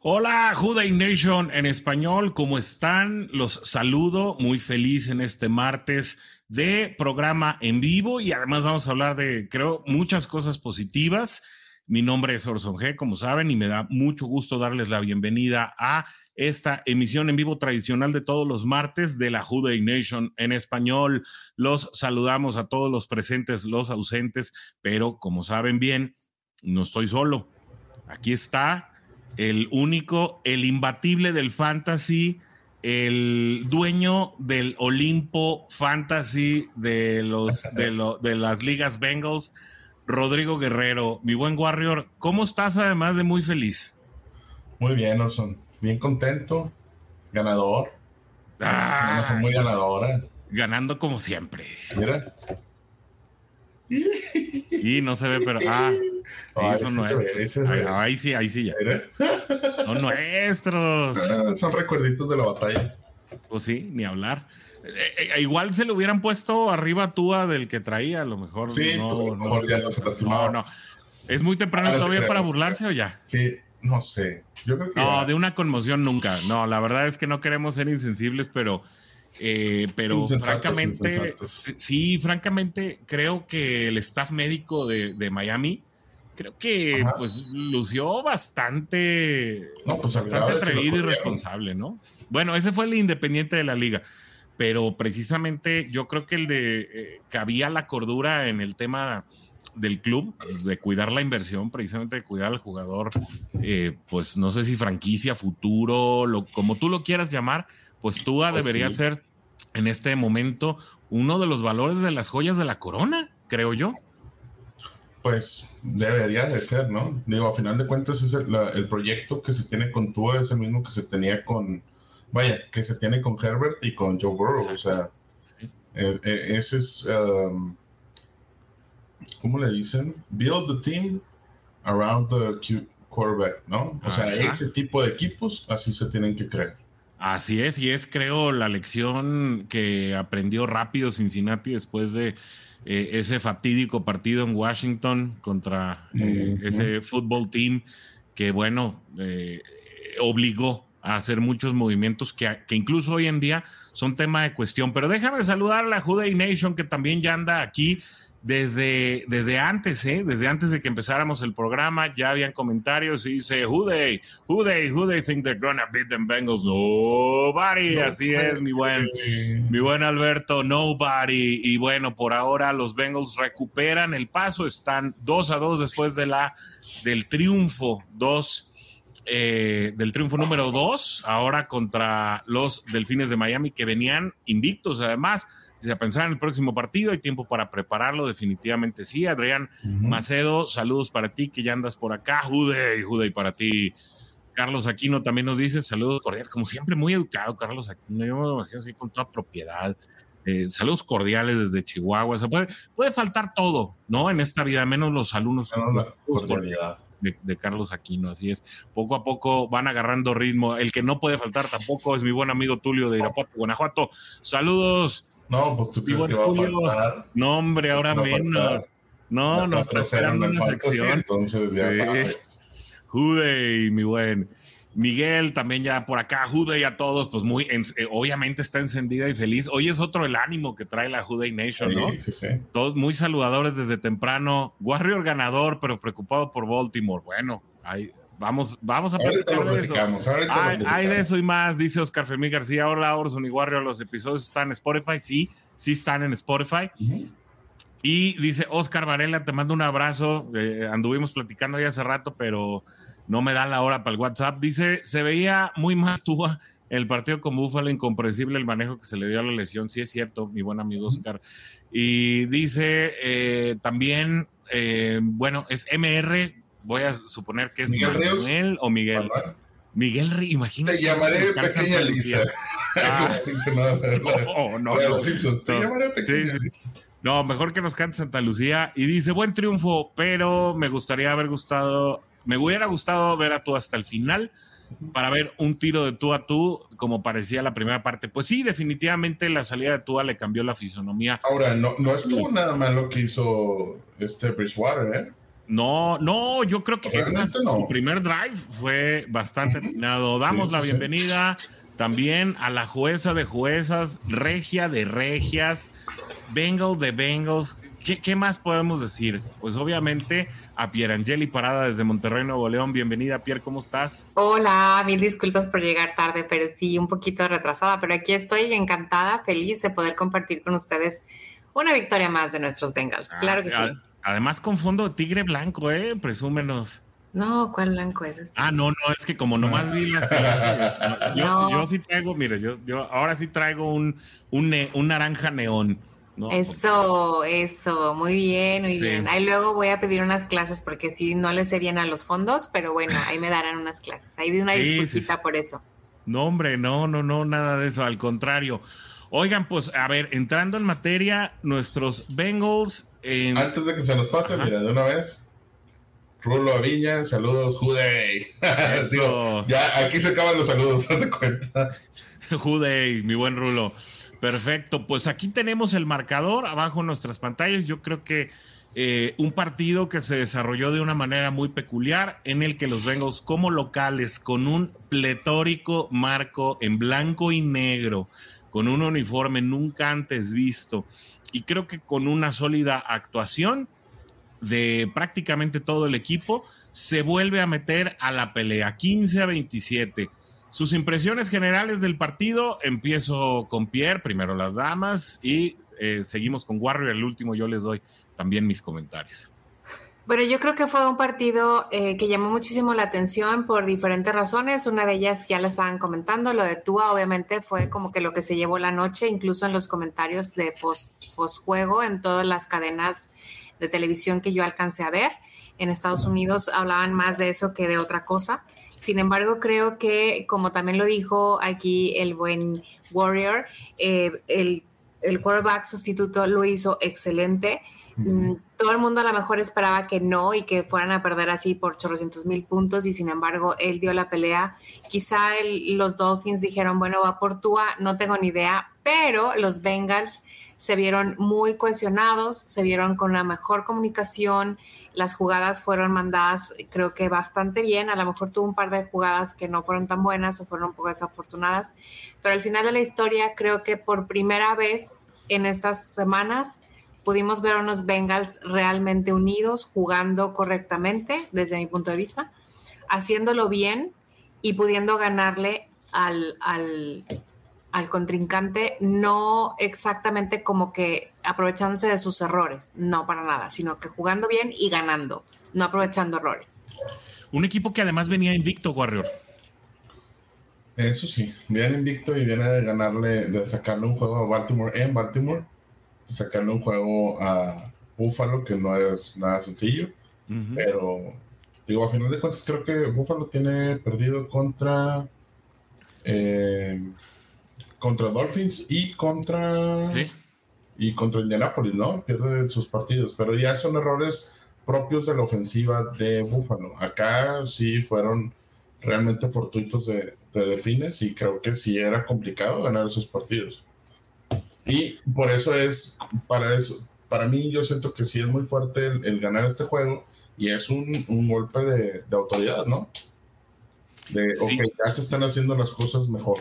Hola, Juday Nation en español, ¿cómo están? Los saludo, muy feliz en este martes de programa en vivo y además vamos a hablar de, creo, muchas cosas positivas. Mi nombre es Orson G, como saben, y me da mucho gusto darles la bienvenida a esta emisión en vivo tradicional de todos los martes de la Juday Nation en español. Los saludamos a todos los presentes, los ausentes, pero como saben bien, no estoy solo. Aquí está el único, el imbatible del fantasy, el dueño del Olimpo Fantasy de, los, de, de las ligas Bengals, Rodrigo Guerrero. Mi buen Warrior, ¿cómo estás además de muy feliz? Muy bien, Orson. Bien contento. Ganador. Ah, muy ganadora. Ganando como siempre. Mira. Y no se ve, pero. Ah, son nuestros. ahí, sí, ahí sí ya. Son nuestros. Ah, son recuerditos de la batalla. Pues sí, ni hablar. Eh, eh, igual se le hubieran puesto arriba Túa del que traía, a lo mejor. Sí, no, pues, a lo mejor no, ya no se No, no. ¿Es muy temprano ah, todavía para burlarse o ya? Sí, no sé. Yo creo que no, de una conmoción nunca. No, la verdad es que no queremos ser insensibles, pero eh, pero francamente, sí, francamente, creo que el staff médico de, Miami, creo que pues lució bastante, pues, bastante atrevido y responsable, ¿no? Bueno, ese fue el independiente de la liga, pero precisamente yo creo que el de eh, que había la cordura en el tema del club, de cuidar la inversión, precisamente de cuidar al jugador, eh, pues no sé si franquicia, futuro, lo, como tú lo quieras llamar, pues tú pues debería ser en este momento uno de los valores de las joyas de la corona, creo yo. Pues debería de ser, ¿no? Digo, a final de cuentas es el, proyecto que se tiene con Tua es el mismo que se tenía con, vaya, que se tiene con Herbert y con Joe Burrow, o sea, eh, eh, ese es, um, ¿cómo le dicen? Build the team around the quarterback, ¿no? O sea, ese tipo de equipos así se tienen que crear. Así es, y es creo la lección que aprendió rápido Cincinnati después de eh, ese fatídico partido en Washington contra eh, ese fútbol team que, bueno, eh, obligó a hacer muchos movimientos que, que, incluso hoy en día son tema de cuestión. Pero déjame saludar a la Juday Nation que también ya anda aquí desde, desde antes, ¿eh? desde antes de que empezáramos el programa, ya habían comentarios y dice, who they, who they, who they think they're gonna beat them Bengals? Nobody, así es, mi buen, mi buen Alberto, nobody. Y bueno, por ahora los Bengals recuperan el paso, están 2 a 2 después de la, del triunfo, 2 eh, del triunfo número 2, ahora contra los Delfines de Miami que venían invictos además a pensar en el próximo partido, hay tiempo para prepararlo, definitivamente sí. Adrián Macedo, saludos para ti que ya andas por acá. Jude, Jude, para ti. Carlos Aquino también nos dice saludos cordiales, como siempre, muy educado, Carlos Aquino. Yo me imagino así con toda propiedad. Eh, saludos cordiales desde Chihuahua. O puede, puede faltar todo, ¿no? En esta vida, menos los alumnos. De, de, Carlos Aquino, así es. Poco a poco van agarrando ritmo. El que no puede faltar tampoco es mi buen amigo Tulio de Irapuato, Guanajuato. Saludos. No, pues tú crees que va a faltar. No, hombre, ahora menos. No, no está esperando una sección. Entonces ya sabes. Jude, mi buen. Miguel también ya por acá, Jude y a todos, pues muy, eh, obviamente está encendida y feliz. Hoy es otro el ánimo que trae la Jude Nation, ¿no? Sí, sí. Todos muy saludadores desde temprano. Warrior ganador, pero preocupado por Baltimore. Bueno, ahí, Vamos, vamos a platicar de eso. Hay, de eso y más, dice Oscar Fermín García. Hola, Orson y Warrior, los episodios están en Spotify. Sí, sí están en Spotify. Y dice Oscar Varela, te mando un abrazo. Eh, anduvimos platicando ya hace rato, pero no me da la hora para el WhatsApp. Dice, se veía muy mal tú el partido con Búfalo, incomprensible el manejo que se le dio a la lesión. Sí es cierto, mi buen amigo Oscar. Y dice eh, también, eh, bueno, es MR voy a suponer que es Miguel Manuel o Miguel. Miguel imagínate. Te llamaré Pequeña Lisa. Ah. no, no, no, Te llamaré Pequeña Lisa. No, mejor que nos cante Santa Lucía. Y dice, buen triunfo, pero me gustaría haber gustado, me hubiera gustado ver a tú hasta el final para ver un tiro de tú a tú, como parecía la primera parte. Pues sí, definitivamente la salida de Tua le cambió la fisonomía. Ahora, no, no estuvo nada mal lo que hizo este Bridgewater, ¿eh? No, no, yo creo que su primer drive fue bastante atinado. Damos la bienvenida también a la jueza de juezas, regia de regias, Bengal de Bengals. ¿Qué, más podemos decir? Pues obviamente a Pierangeli Parada desde Monterrey, Nuevo León. Bienvenida, Pierre, ¿cómo estás? Hola, mil disculpas por llegar tarde, pero sí, un poquito retrasada, pero aquí estoy encantada, feliz de poder compartir con ustedes una victoria más de nuestros Bengals. Ah, claro que sí. Además con fondo tigre blanco, ¿eh? Presúmenos. No, ¿cuál blanco es? Este? Ah, no, no, es que como nomás vi la yo, yo sí traigo, mire, yo, yo ahora sí traigo un, un, un naranja neón. Eso, eso, muy bien, muy bien. Ahí luego voy a pedir unas clases porque sí, no le sé bien a los fondos, pero bueno, ahí me darán unas clases. Ahí de una disculpita por eso. No, hombre, no, no, no, nada de eso, al contrario. Oigan, pues, a ver, entrando en materia, nuestros Bengals. Antes de que se nos pase, mira, de una vez. Rulo Aviña, saludos, Juday. ya, aquí se acaban los saludos, ¿te cuenta? Juday, mi buen Rulo. Perfecto, pues aquí tenemos el marcador abajo en nuestras pantallas. Yo creo que eh, un partido que se desarrolló de una manera muy peculiar, en el que los Bengals como locales, con un pletórico marco en blanco y negro, con un uniforme nunca antes visto, y creo que con una sólida actuación de prácticamente todo el equipo, se vuelve a meter a la pelea 15 a 27 sus impresiones generales del partido, empiezo con Pierre, primero las damas, y eh, seguimos con Warrior, el último yo les doy también mis comentarios. Bueno, yo creo que fue un partido eh, que llamó muchísimo la atención por diferentes razones. Una de ellas ya la estaban comentando, lo de Tua obviamente fue como que lo que se llevó la noche, incluso en los comentarios de post, post juego en todas las cadenas de televisión que yo alcancé a ver. En Estados Unidos hablaban más de eso que de otra cosa. Sin embargo, creo que, como también lo dijo aquí el buen Warrior, eh, el, el, quarterback sustituto lo hizo excelente. Mm, todo el mundo a lo mejor esperaba que no y que fueran a perder así por 800 mil puntos y sin embargo él dio la pelea. Quizá los Dolphins dijeron, bueno, va por Tua, no tengo ni idea, pero los Bengals se vieron muy cohesionados, se vieron con la mejor comunicación, las jugadas fueron mandadas creo que bastante bien, a lo mejor tuvo un par de jugadas que no fueron tan buenas o fueron un poco desafortunadas, pero al final de la historia creo que por primera vez en estas semanas pudimos ver a unos Bengals realmente unidos, jugando correctamente desde mi punto de vista, haciéndolo bien y pudiendo ganarle al, al, al contrincante, no exactamente como que aprovechándose de sus errores, no para nada, sino que jugando bien y ganando, no aprovechando errores. Un equipo que además venía invicto, Warrior. Eso sí, viene invicto y viene de ganarle, de sacarle un juego a Baltimore en Baltimore, sacarle un juego a Buffalo, que no es nada sencillo, pero digo, a final de cuentas creo que Buffalo tiene perdido contra... Eh, contra Dolphins y contra y contra Indianapolis, ¿no? Pierde sus partidos, pero ya son errores propios de la ofensiva de Buffalo. Acá sí fueron realmente fortuitos de, de Delfines y creo que sí era complicado ganar esos partidos. Y por eso es, para eso, para mí yo siento que sí es muy fuerte el, ganar este juego y es un, golpe de, autoridad, ¿no? De, ok, ya se están haciendo las cosas mejor.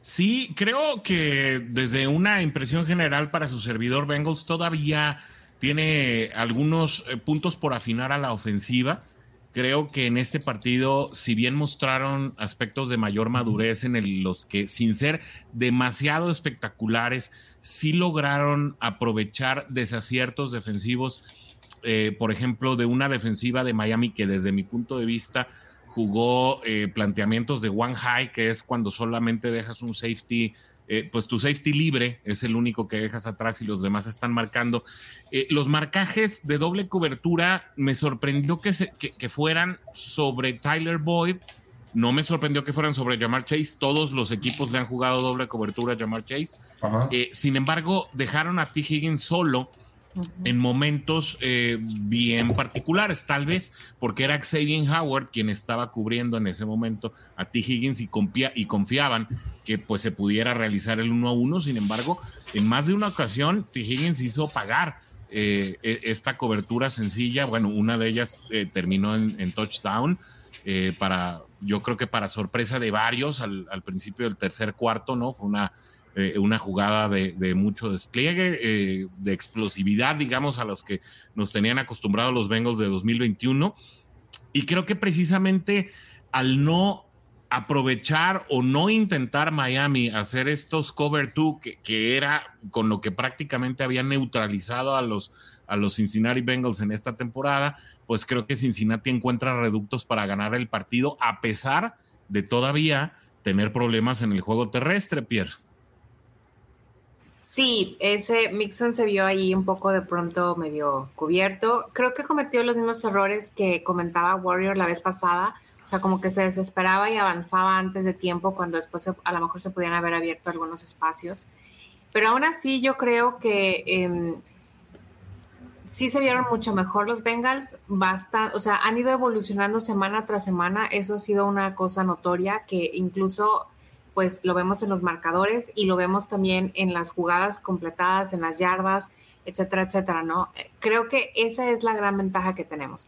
Sí, creo que desde una impresión general para su servidor Bengals todavía tiene algunos eh, puntos por afinar a la ofensiva. Creo que en este partido, si bien mostraron aspectos de mayor madurez en los que, sin ser demasiado espectaculares, sí lograron aprovechar desaciertos defensivos, eh, por ejemplo, de una defensiva de Miami que desde mi punto de vista jugó eh, planteamientos de one high, que es cuando solamente dejas un safety eh, pues tu safety libre es el único que dejas atrás y los demás están marcando. Eh, los marcajes de doble cobertura me sorprendió que, se, que, fueran sobre Tyler Boyd. No me sorprendió que fueran sobre Jamar Chase. Todos los equipos le han jugado doble cobertura a Jamar Chase. sin embargo, dejaron a T. Higgins solo en momentos eh, bien particulares, tal vez porque era Xavier Howard quien estaba cubriendo en ese momento a T. Higgins y, y confiaban que pues se pudiera realizar el uno a uno. Sin embargo, en más de una ocasión, T. Higgins hizo pagar eh, e, esta cobertura sencilla. Bueno, una de ellas eh, terminó en, touchdown. para, yo creo que para sorpresa de varios al principio del tercer cuarto, ¿no? Fue una eh, una jugada de, mucho despliegue, eh, de explosividad, digamos, a los que nos tenían acostumbrados los Bengals de 2021. Y creo que precisamente al no aprovechar o no intentar Miami hacer estos cover two, que, era con lo que prácticamente había neutralizado a los, a los Cincinnati Bengals en esta temporada, pues creo que Cincinnati encuentra reductos para ganar el partido, a pesar de todavía tener problemas en el juego terrestre, Pierre. Sí, ese Mixon se vio ahí un poco de pronto medio cubierto. Creo que cometió los mismos errores que comentaba Warrior la vez pasada. O sea, como que se desesperaba y avanzaba antes de tiempo cuando después a lo mejor se podían haber abierto algunos espacios. Pero aún así yo creo que em, sí se vieron mucho mejor los Bengals. Basta, o sea, han ido evolucionando semana tras semana. Eso ha sido una cosa notoria que incluso pues lo vemos en los marcadores y lo vemos también en las jugadas completadas, en las yardas, etcétera, etcétera, ¿no? Creo que esa es la gran ventaja que tenemos.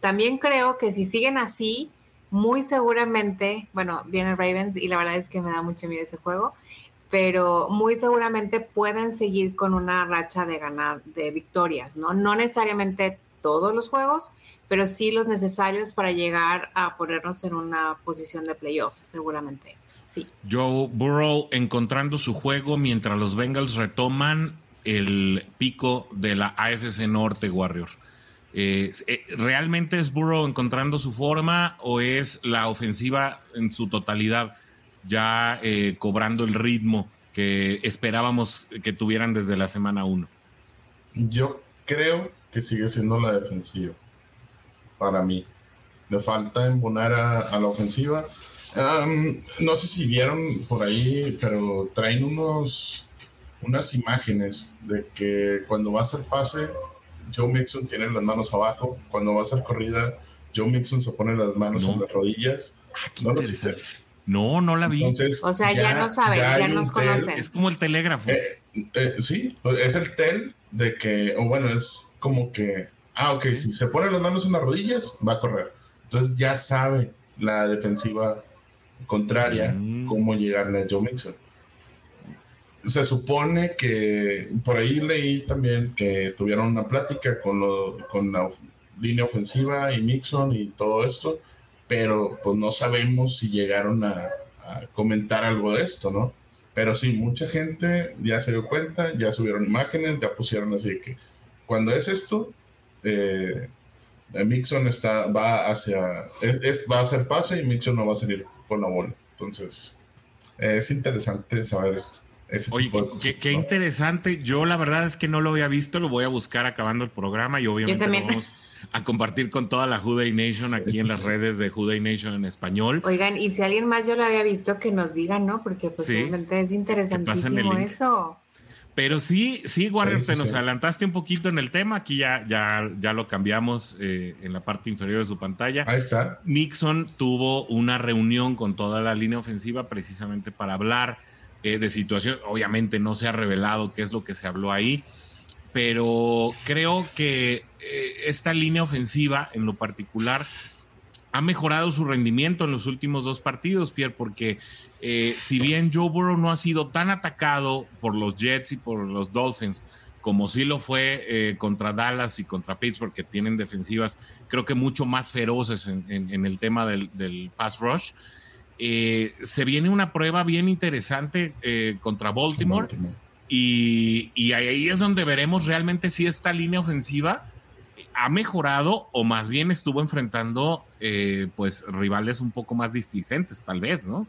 También creo que si siguen así, muy seguramente, bueno, viene Ravens y la verdad es que me da mucho miedo ese juego, pero muy seguramente pueden seguir con una racha de ganar, de victorias, ¿no? No necesariamente todos los juegos, pero sí los necesarios para llegar a ponernos en una posición de playoffs, seguramente. Joe Burrow encontrando su juego mientras los Bengals retoman el pico de la AFC Norte, Warrior. Eh, eh, ¿Realmente es Burrow encontrando su forma o es la ofensiva en su totalidad ya eh, cobrando el ritmo que esperábamos que tuvieran desde la semana 1? Yo creo que sigue siendo la defensiva para mí. Le falta embonar a la ofensiva no sé si vieron por ahí, pero traen unos unas imágenes de que cuando va a hacer pase, Joe Mixon tiene las manos abajo. Cuando va a hacer corrida, Joe Mixon se pone las manos en las rodillas. Ah, no, no, la vi. o sea, ya, no saben, ya, nos conocen. Es como el telégrafo. Eh, eh, sí, pues, es el tel de que, o bueno, es como que, ah, ok, si se pone las manos en las rodillas, va a correr. Entonces ya sabe la defensiva contraria mm. cómo llegarle a Joe Mixon. Se supone que por ahí leí también que tuvieron una plática con, con la línea ofensiva y Mixon y todo esto, pero pues no sabemos si llegaron a, comentar algo de esto, ¿no? Pero sí, mucha gente ya se dio cuenta, ya subieron imágenes, ya pusieron así que cuando es esto, eh, Mixon está, va hacia, va a hacer pase y Mixon no va a salir con la bola. Entonces, es interesante saber Oye, qué, interesante. Yo la verdad es que no lo había visto, lo voy a buscar acabando el programa y obviamente lo vamos a compartir con toda la Juday Nation aquí en las redes de Juday Nation en español. Oigan, y si alguien más yo lo había visto, que nos diga, ¿no? Porque pues es interesantísimo eso. Pero sí, sí, Warrior, te nos adelantaste un poquito en el tema. Aquí ya, ya, ya lo cambiamos eh, en la parte inferior de su pantalla. Ahí está. Nixon tuvo una reunión con toda la línea ofensiva precisamente para hablar eh, de situación. Obviamente no se ha revelado qué es lo que se habló ahí, pero creo que eh, esta línea ofensiva en lo particular ha mejorado su rendimiento en los últimos dos partidos, Pierre, porque eh, si bien Joe Burrow no ha sido tan atacado por los Jets y por los Dolphins, como sí lo fue eh, contra Dallas y contra Pittsburgh, que tienen defensivas, creo que mucho más feroces en, el tema del, pass rush. Eh, se viene una prueba bien interesante contra Baltimore, Y, y, ahí es donde veremos realmente si esta línea ofensiva ha mejorado o más bien estuvo enfrentando pues rivales un poco más displicentes, tal vez, ¿no?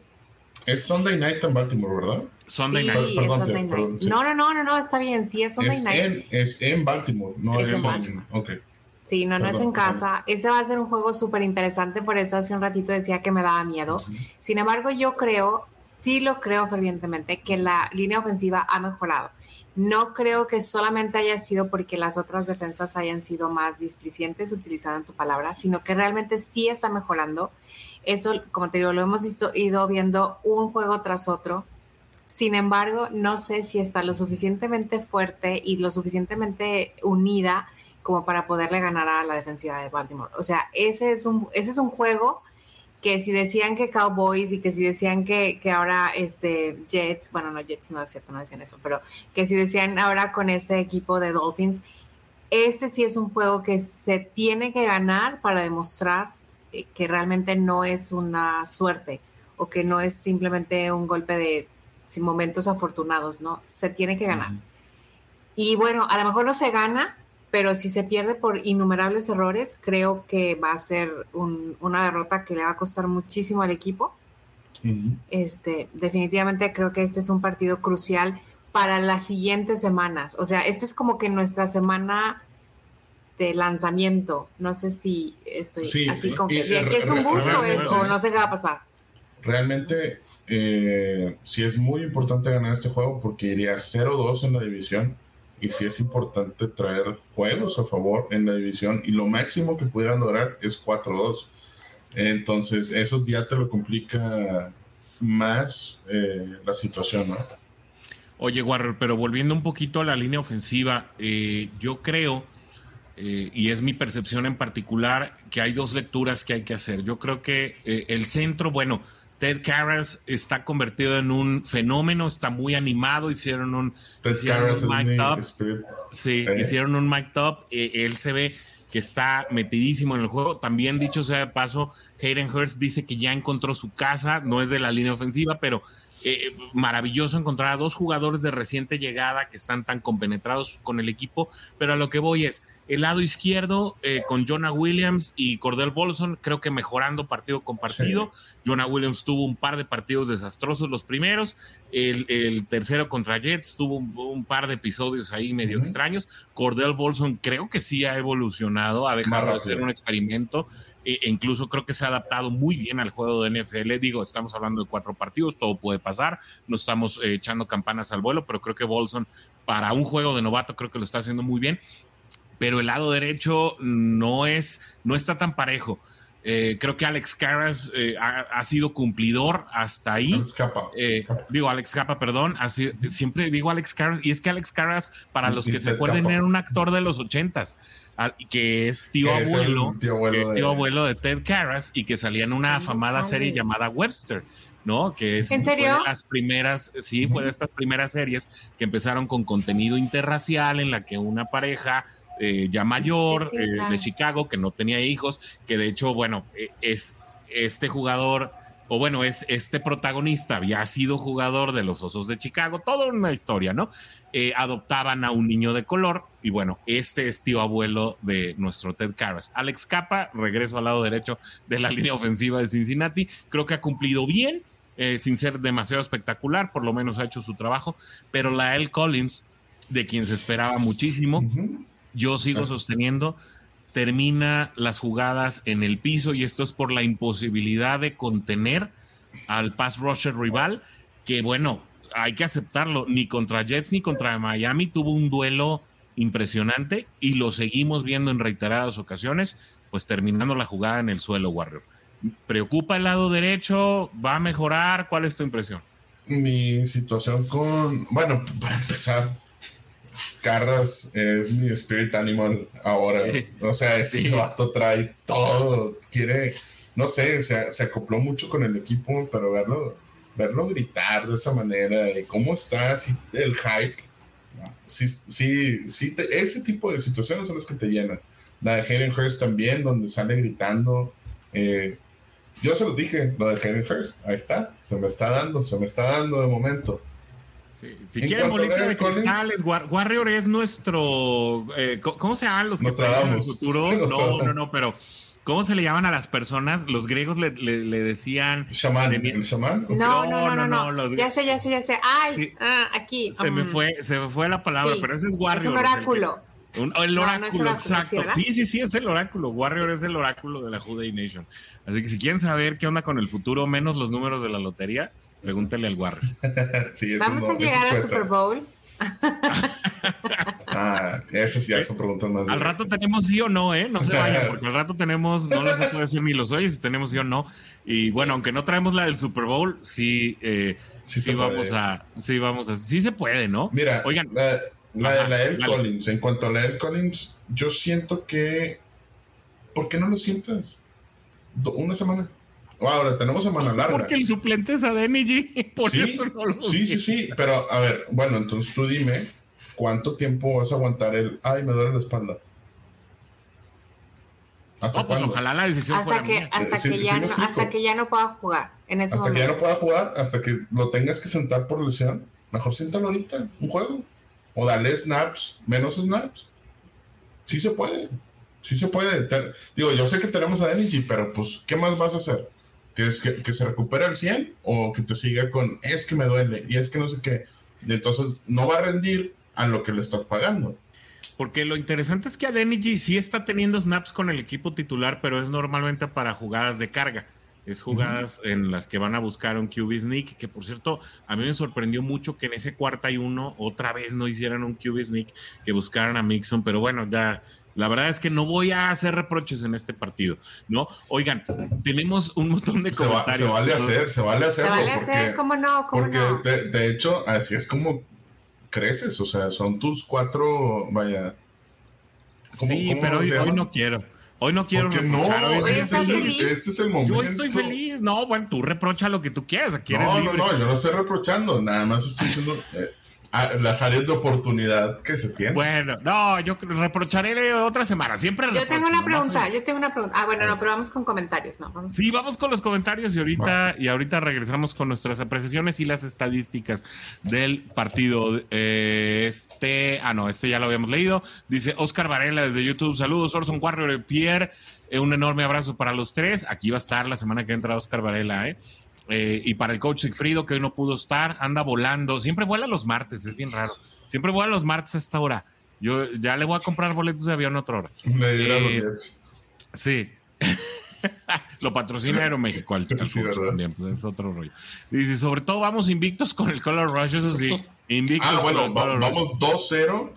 Es Sunday Night en Baltimore, ¿verdad? Sunday Night. es Sunday Night. no, no, no, no, no, está bien. Sí, es Sunday Night. es en Baltimore, no es, en Baltimore. Ok. Sí, no, no es en casa. Ese va a ser un juego súper interesante, por eso hace un ratito decía que me daba miedo. Sin embargo, yo creo, sí lo creo fervientemente, que la línea ofensiva ha mejorado. No creo que solamente haya sido porque las otras defensas hayan sido más displicientes, utilizando tu palabra, sino que realmente sí está mejorando. Eso, como te digo, lo hemos visto, ido viendo un juego tras otro. Sin embargo, no sé si está lo suficientemente fuerte y lo suficientemente unida como para poderle ganar a la defensiva de Baltimore. O sea, ese es un, ese es un juego que si decían que Cowboys y que si decían que, que ahora este Jets, bueno, no Jets, no es cierto, no decían eso, pero que si decían ahora con este equipo de Dolphins, este sí es un juego que se tiene que ganar para demostrar que realmente no es una suerte o que no es simplemente un golpe de momentos afortunados, ¿no? Se tiene que ganar. Y bueno, a lo mejor no se gana, pero si se pierde por innumerables errores, creo que va a ser una derrota que le va a costar muchísimo al equipo. este, definitivamente creo que este es un partido crucial para las siguientes semanas. O sea, este es como que nuestra semana de lanzamiento. No sé si estoy así como que, es un gusto o no sé qué va a pasar. Realmente, eh, sí es muy importante ganar este juego porque iría 0-2 en la división y sí es importante traer juegos a favor en la división y lo máximo que pudieran lograr es 4-2. Entonces eso ya te lo complica más eh, la situación, ¿no? Oye, Warrior, pero volviendo un poquito a la línea ofensiva, eh, yo creo, eh, y es mi percepción en particular, que hay dos lecturas que hay que hacer. Yo creo que el centro, bueno, Ted Karras está convertido en un fenómeno, está muy animado, hicieron un, hicieron un mic up. Sí, hicieron un mic up, él se ve que está metidísimo en el juego. También dicho sea de paso, Hayden Hurst dice que ya encontró su casa, no es de la línea ofensiva, pero eh, maravilloso encontrar a dos jugadores de reciente llegada que están tan compenetrados con el equipo, pero a lo que voy es, el lado izquierdo eh, con Jonah Williams y Cordell Bolson, creo que mejorando partido con partido. Jonah Williams tuvo un par de partidos desastrosos los primeros. El, tercero contra Jets tuvo un, par de episodios ahí medio extraños. Cordell Bolson creo que sí ha evolucionado, ha dejado de ser un experimento. E, e incluso creo que se ha adaptado muy bien al juego de NFL. Digo, estamos hablando de cuatro partidos, todo puede pasar. No estamos eh, echando campanas al vuelo, pero creo que Bolson para un juego de novato creo que lo está haciendo muy bien pero el lado derecho no es, no está tan parejo. Eh, creo que Alex Caras eh, ha, sido cumplidor hasta ahí. Alex eh, digo, Alex Capa, perdón. siempre digo Alex Caras. Y es que Alex Caras, para los que se acuerden, era un actor de los ochentas, que es tío abuelo, es tío abuelo de Ted Caras y que salía en una afamada serie llamada Webster. ¿no? Que es, ¿En serio? de las primeras, sí, fue de estas primeras series que empezaron con contenido interracial en la que una pareja eh, ya mayor eh, de Chicago, que no tenía hijos, que de hecho, bueno, eh, es este jugador, o bueno, es este protagonista, había sido jugador de los Osos de Chicago, toda una historia, ¿no? adoptaban a un niño de color, y bueno, este es tío abuelo de nuestro Ted Karras. Alex Capa, regreso al lado derecho de la línea ofensiva de Cincinnati, creo que ha cumplido bien, sin ser demasiado espectacular, por lo menos ha hecho su trabajo, pero la L. Collins, de quien se esperaba muchísimo, yo sigo sosteniendo, termina las jugadas en el piso y esto es por la imposibilidad de contener al pass rusher rival, que bueno, hay que aceptarlo, ni contra Jets ni contra Miami tuvo un duelo impresionante y lo seguimos viendo en reiteradas ocasiones, pues terminando la jugada en el suelo, Warrior. ¿Preocupa el lado derecho? ¿Va a mejorar? ¿Cuál es tu impresión? Mi situación con, bueno, para empezar, Carras es mi spirit animal ahora. O sea, ese vato trae todo. Quiere, no sé, se, acopló mucho con el equipo, pero verlo, verlo gritar de esa manera cómo está, así, el hype. Sí, sí, sí, ese tipo de situaciones son las que te llenan. La de Hayden Hurst también, donde sale gritando. Eh, yo se lo dije, lo de Hayden Hurst, ahí está, se me está dando, se me está dando de momento. Si quieren bolitas de cristales, Warrior es nuestro. Eh, ¿Cómo se llaman los que traen el futuro? No, no, no, pero ¿Cómo se le llaman a las personas? Los griegos le, decían. ¿Shaman? ¿El shaman? No, no, no, no. Ya sé, ya sé, ya sé. Ay, ah, aquí. Se me um, fue, se me fue la palabra, pero ese es Warrior. Es un oráculo. el oráculo, exacto. Sí, sí, sí, es el oráculo. Warrior es el oráculo de la Juday Nation. Así que si quieren saber qué onda con el futuro, menos los números de la lotería, pregúntale al Warrior. Vamos a llegar al Super Bowl. ah, esas ya son preguntas más. Al rato tenemos sí o no, ¿eh? No se vayan, porque al rato tenemos, no lo se puede decir ni los oyes, si tenemos sí o no. Y bueno, aunque no traemos la del Super Bowl, sí, eh, sí, vamos a, sí vamos a, sí se puede, ¿no? Mira, oigan, la, la de la El Collins, en cuanto a la El Collins, yo siento que, ¿por qué no lo sientas? Una semana. Ahora, tenemos semana larga. Porque el suplente es Adeniji, por sí, eso no lo Sí, sí, sí, pero a ver, bueno, entonces tú dime, ¿cuánto tiempo vas a aguantar el, ay, me duele la espalda? ¿Hasta pues ojalá la decisión hasta fuera que, Hasta, que, ya no, hasta que ya no pueda jugar en ese hasta momento. que ya no pueda jugar, hasta que lo tengas que sentar por lesión, mejor siéntalo ahorita, un juego. O dale snaps, menos snaps. Sí se puede. Sí se puede. digo, yo sé que tenemos a Energy, pero pues, ¿qué más vas a hacer? Que es que, se recupere al 100 o que te siga con es que me duele y es que no sé qué. Y entonces no va a rendir a lo que le estás pagando. Porque lo interesante es que Adeniji sí está teniendo snaps con el equipo titular, pero es normalmente para jugadas de carga. Es jugadas en las que van a buscar un QB sneak, que por cierto, a mí me sorprendió mucho que en ese cuarta y uno otra vez no hicieran un QB sneak, que buscaran a Mixon, pero bueno, ya la verdad es que no voy a hacer reproches en este partido, ¿no? Oigan, tenemos un montón de comentarios. se vale hacer, se vale hacerlo. Se vale hacer, ¿cómo no? porque no? De, hecho, así es como creces, o sea, son tus cuatro, vaya. sí, pero hoy, no quiero. Hoy no quiero reprochar. No, este, este, es el momento. Yo estoy feliz. No, bueno, tú reprocha lo que tú quieras. no, no, no, yo no estoy reprochando. Nada más estoy diciendo. Eh, las áreas de oportunidad que se tienen. Bueno, no, yo reprocharé otra semana. Siempre Yo tengo una pregunta, yo tengo una pregunta. Ah, bueno, no, pero vamos con comentarios, ¿no? Sí, vamos con los comentarios y ahorita, y ahorita regresamos con nuestras apreciaciones y las estadísticas del partido. Eh, este, ah, no, este ya lo habíamos leído. Dice Oscar Varela desde YouTube. Saludos, Orson Warrior Pierre. Eh, un enorme abrazo para los tres. Aquí va a estar la semana que entra Oscar Varela, ¿eh? Eh, y para el coach Sigfrido, que hoy no pudo estar, anda volando. Siempre vuela los martes, es bien raro. Siempre vuela los martes a esta hora. Yo ya le voy a comprar boletos de avión otra hora. Eh, sí. Lo patrocina Aeroméxico al, sí, también, pues es otro rollo. Dice, sobre todo vamos invictos con el Color Rush, eso sí. Invictos ah, bueno, vamos 2-0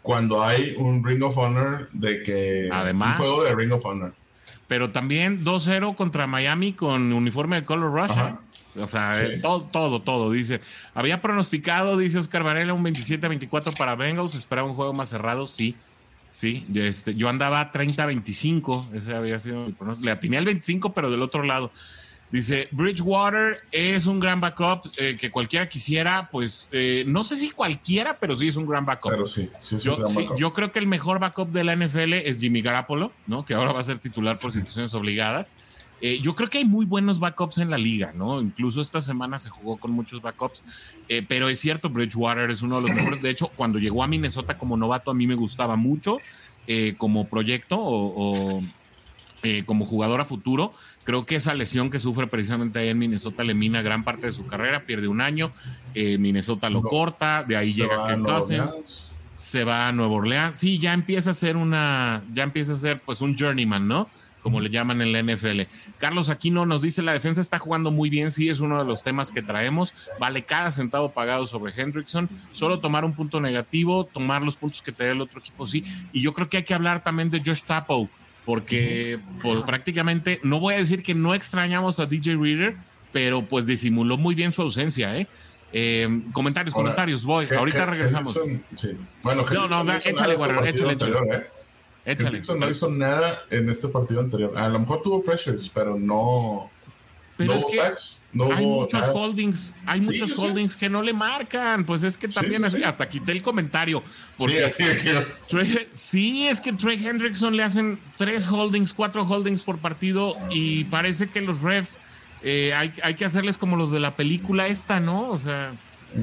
cuando hay un Ring of Honor de que... Además, un juego de Ring of Honor pero también 2-0 contra Miami con uniforme de Color Rush. ¿eh? O sea, eh, todo, todo, todo. Dice, había pronosticado, dice Oscar Varela, un 27-24 para Bengals. Esperaba un juego más cerrado. Sí, sí. Este, yo andaba 30-25. Ese había sido mi pronóstico. Le atiné al 25, pero del otro lado. Dice, Bridgewater es un gran backup eh, que cualquiera quisiera, pues eh, no sé si cualquiera, pero sí es un gran backup. Pero sí, sí es yo, un gran backup. yo creo que el mejor backup de la NFL es Jimmy Garapolo, ¿no? Que ahora va a ser titular por situaciones obligadas. Eh, yo creo que hay muy buenos backups en la liga, ¿no? Incluso esta semana se jugó con muchos backups, pero es cierto, Bridgewater es uno de los mejores. De hecho, cuando llegó a Minnesota como novato, a mí me gustaba mucho como proyecto o, o como jugador a futuro Creo que esa lesión que sufre precisamente ahí en Minnesota le mina gran parte de su carrera, pierde un año, eh, Minnesota lo corta, de ahí llega Ken Cousins, se va a Nueva Orleans, sí, ya empieza a ser una, ya empieza a ser pues un journeyman, ¿no? Como le llaman en la NFL. Carlos Aquino nos dice, la defensa está jugando muy bien, sí, es uno de los temas que traemos, vale cada centavo pagado sobre Hendrickson, solo tomar un punto negativo, tomar los puntos que te dé el otro equipo, sí, y yo creo que hay que hablar también de Josh Tapo, porque pues, prácticamente, no voy a decir que no extrañamos a DJ Reader, pero pues disimuló muy bien su ausencia, ¿eh? eh comentarios, comentarios, voy. Ahorita regresamos. sí. Bueno, no, no, échale, Warrior, échale, échale. Échale. no hizo nada en este partido anterior. A lo mejor tuvo pressures, pero no. Pero es que hay muchos holdings, hay muchos holdings que no le marcan. Pues es que también hasta quité el comentario. Porque sí, sí, es que Trey Hendrickson le hacen tres holdings, cuatro holdings por partido y parece que los refs eh, hay, hay, que hacerles como los de la película esta, ¿no? O sea,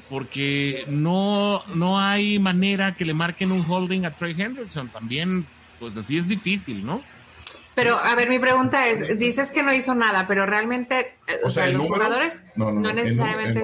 porque no, no hay manera que le marquen un holding a Trey Hendrickson. También, pues así es difícil, ¿no? Pero, a ver, mi pregunta es, dices que no hizo nada, pero realmente, eh, o, sea, los jugadores no, necesariamente...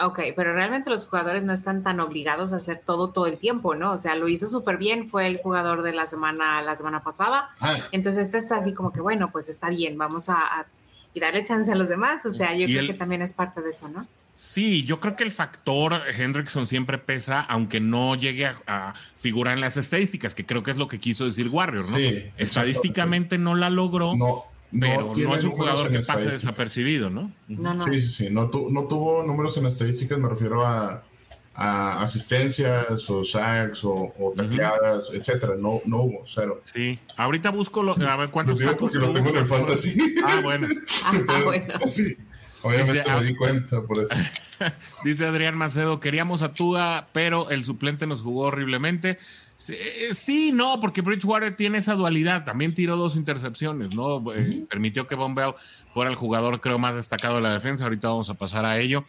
ok, pero realmente los jugadores no están tan obligados a hacer todo todo el tiempo, ¿no? O sea, lo hizo súper bien, fue el jugador de la semana, la semana pasada. Ah. Entonces, este está así como que, bueno, pues está bien, vamos a, y darle chance a los demás. O sea, yo creo que también es parte de eso, ¿no? Sí, yo creo que el factor Hendrickson siempre pesa, aunque no llegue a, figurar en las estadísticas, que creo que es lo que quiso decir Warrior, ¿no? Sí, Estadísticamente no la logró, no, pero no es un jugador que pase desapercibido, ¿no? Sí, sí, sí, no, no, tuvo números en estadísticas, me refiero a, asistencias o sacks o, o tacleadas, etcétera, no, no hubo, cero. Sí, ahorita busco lo, a ver cuántos lo porque lo tengo en el fantasy. Ah, bueno. ah, bueno. Sí. Obviamente me di cuenta por eso. Dice Adrián Macedo, queríamos a Tua, pero el suplente nos jugó horriblemente. Eh, sí, no, porque Bridgewater tiene esa dualidad. También tiró dos intercepciones, ¿no? Eh, permitió que Von Bell fuera el jugador, creo, más destacado de la defensa. Ahorita vamos a pasar a ello.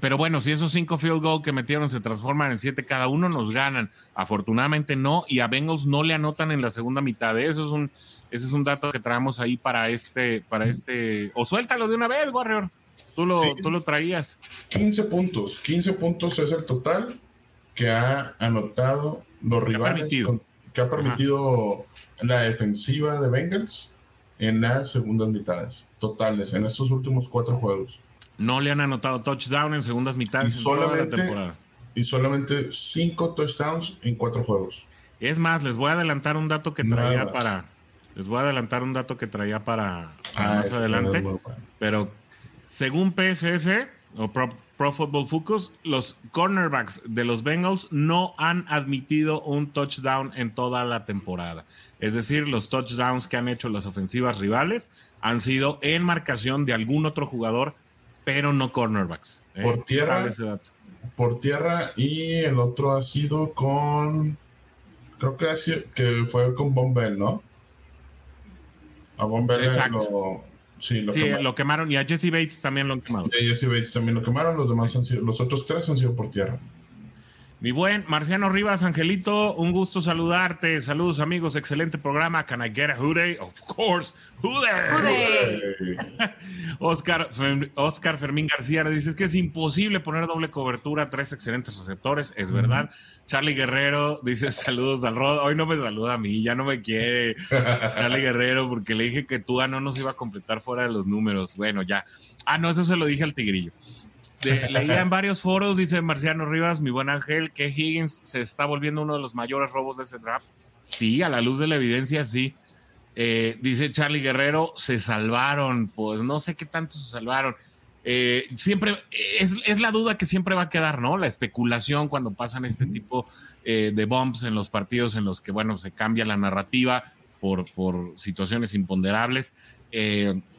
Pero bueno, si esos cinco field goal que metieron se transforman en siete cada uno, nos ganan. Afortunadamente no, y a Bengals no le anotan en la segunda mitad. Eso es un, ese es un dato que traemos ahí para este, para este. O suéltalo de una vez, Warrior. Tú lo, tú lo traías. 15 puntos. 15 puntos es el total que ha anotado los rivales. que ha permitido la defensiva de Bengals en las segundas mitades totales, en estos últimos cuatro juegos. No le han anotado touchdown en segundas mitades en toda la temporada. Y solamente cinco touchdowns en cuatro juegos. Es más, les voy a adelantar un dato que traía para, les voy a adelantar un dato que traía para, ah, más adelante. Pero según PFF o Pro, Football Focus, los cornerbacks de los Bengals no han admitido un touchdown en toda la temporada. Es decir, los touchdowns que han hecho las ofensivas rivales han sido en marcación de algún otro jugador, pero no cornerbacks. ¿eh? Por tierra. Por tierra y el otro ha sido con. Creo que, que fue con Bombell, ¿no? A Von lo, sí, lo, quemaron. y a Jesse Bates también lo quemaron. Y a Jesse Bates también lo quemaron, los demás han sido, los otros tres han sido por tierra. Mi buen Marciano Rivas, Angelito, un gusto saludarte. Saludos, amigos. Excelente programa. Can I get a hooday? Of course. Hooday. Oscar, Oscar Fermín García dice que es imposible poner doble cobertura, tres excelentes receptores. Es verdad. Charlie Guerrero dice saludos al Rod. Hoy no me saluda a mí, ya no me quiere Charlie Guerrero porque le dije que tú no nos iba a completar fuera de los números. Bueno, ya. Ah, no, eso se lo dije al tigrillo leía en varios foros, dice Marciano Rivas, mi buen ángel, que Higgins se está volviendo uno de los mayores robos de ese draft. Sí, a la luz de la evidencia, sí. Eh, dice Charlie Guerrero, se salvaron, pues no sé qué tanto se salvaron. Eh, siempre es, la duda que siempre va a quedar, ¿no? La especulación cuando pasan este tipo eh, de bumps en los partidos en los que, bueno, se cambia la narrativa por, por situaciones imponderables.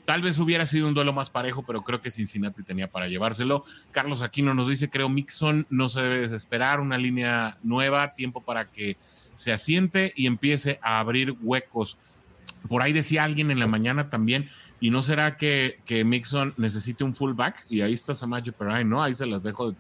Tal vez hubiera sido un duelo más parejo, pero creo que Cincinnati tenía para llevárselo. Carlos Aquino nos dice, creo Mixon no se debe desesperar, una línea nueva, tiempo para que se asiente y empiece a abrir huecos. Por ahí decía alguien en la mañana también, y no será que, que Mixon necesite un fullback, y ahí está Samaje Perrine, ¿no? Ahí se las dejo.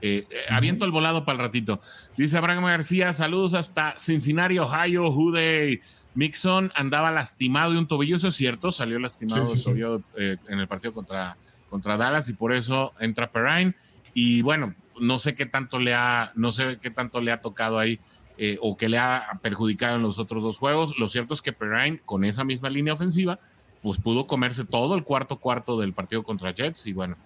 Eh, eh, aviento el volado para el ratito. Dice Abraham García, saludos hasta Cincinnati, Ohio, Jude. Mixon andaba lastimado de un tobillo, eso es cierto, salió lastimado de tobillo eh, en el partido contra, contra Dallas y por eso entra Perrine. Y bueno, no sé qué tanto le ha, no sé qué tanto le ha tocado ahí eh, o que le ha perjudicado en los otros dos juegos. Lo cierto es que Perrine, con esa misma línea ofensiva, pues pudo comerse todo el cuarto cuarto del partido contra Jets y bueno,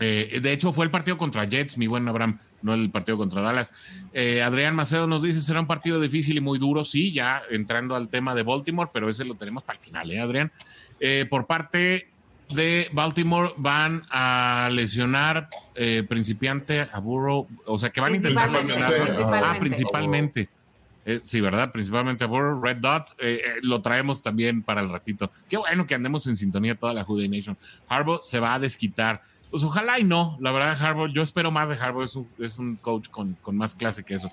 eh, de hecho fue el partido contra Jets, mi buen Abraham no el partido contra Dallas. Eh, Adrián Macedo nos dice, será un partido difícil y muy duro, sí, ya entrando al tema de Baltimore, pero ese lo tenemos para el final, ¿eh, Adrián? Eh, por parte de Baltimore van a lesionar principiante a Burrow, o sea que van a intentar lesionar. Ah, principalmente. sí, ¿verdad? Principalmente a Burrow, Red Dot, lo traemos también para el ratito. Qué bueno que andemos en sintonía toda la Jude Nation. Harbaugh se va a desquitar pues ojalá y no. La verdad, Harbour, yo espero más de Harbour, es un, es un coach con, más clase que eso.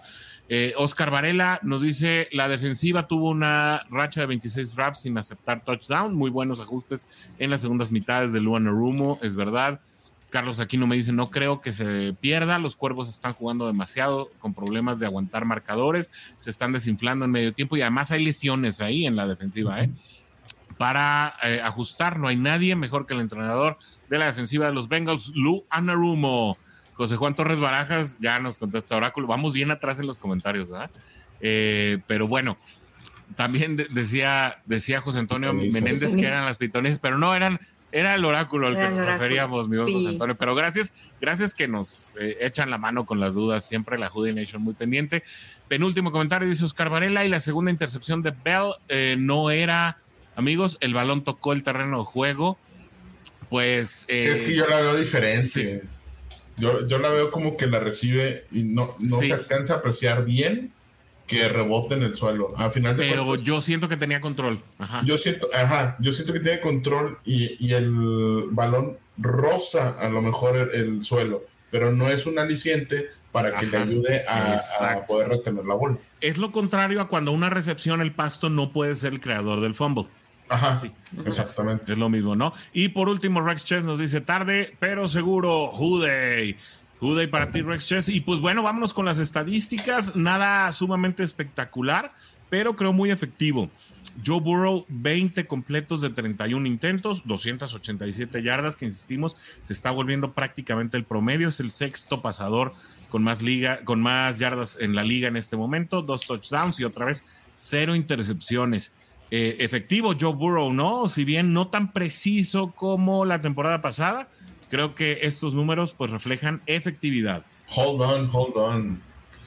Eh, Oscar Varela nos dice: la defensiva tuvo una racha de 26 drafts sin aceptar touchdown, muy buenos ajustes en las segundas mitades de Luan Rumo, es verdad. Carlos Aquino me dice, no creo que se pierda, los cuervos están jugando demasiado con problemas de aguantar marcadores, se están desinflando en medio tiempo y además hay lesiones ahí en la defensiva, ¿eh? Para eh, ajustar, no hay nadie mejor que el entrenador de la defensiva de los Bengals, Lou Anarumo. José Juan Torres Barajas ya nos contesta Oráculo, vamos bien atrás en los comentarios, ¿verdad? Eh, pero bueno, también decía, decía José Antonio Menéndez que eran las pitones, pero no eran era el oráculo al que nos referíamos, mi José Antonio. Pero gracias, gracias que nos eh, echan la mano con las dudas. Siempre la Judy Nation muy pendiente. Penúltimo comentario dice Oscar Varela y la segunda intercepción de Bell eh, no era, amigos, el balón tocó el terreno de juego. Pues. Eh, es que yo la veo diferente. Yo, yo, la veo como que la recibe y no, no se alcanza a apreciar bien que rebote en el suelo. A final de Pero yo siento que tenía control. Yo siento, ajá, yo siento que tiene control y, el balón roza a lo mejor el, suelo, pero no es un aliciente para que le ayude a, poder retener la bola. Es lo contrario a cuando una recepción el pasto no puede ser el creador del fumble. Ajá, sí, exactamente. Es lo mismo, ¿no? Y por último, Rex Chess nos dice tarde, pero seguro, Jude. Juday para ti, Rex Chess. Y pues bueno, vámonos con las estadísticas. Nada sumamente espectacular, pero creo muy efectivo. Joe Burrow, 20 completos de 31 intentos, 287 yardas, que insistimos, se está volviendo prácticamente el promedio. Es el sexto pasador con más, liga, con más yardas en la liga en este momento, dos touchdowns y otra vez cero intercepciones. Eh, efectivo Joe Burrow, ¿no? Si bien no tan preciso como la temporada pasada, creo que estos números pues reflejan efectividad. Hold on, hold on.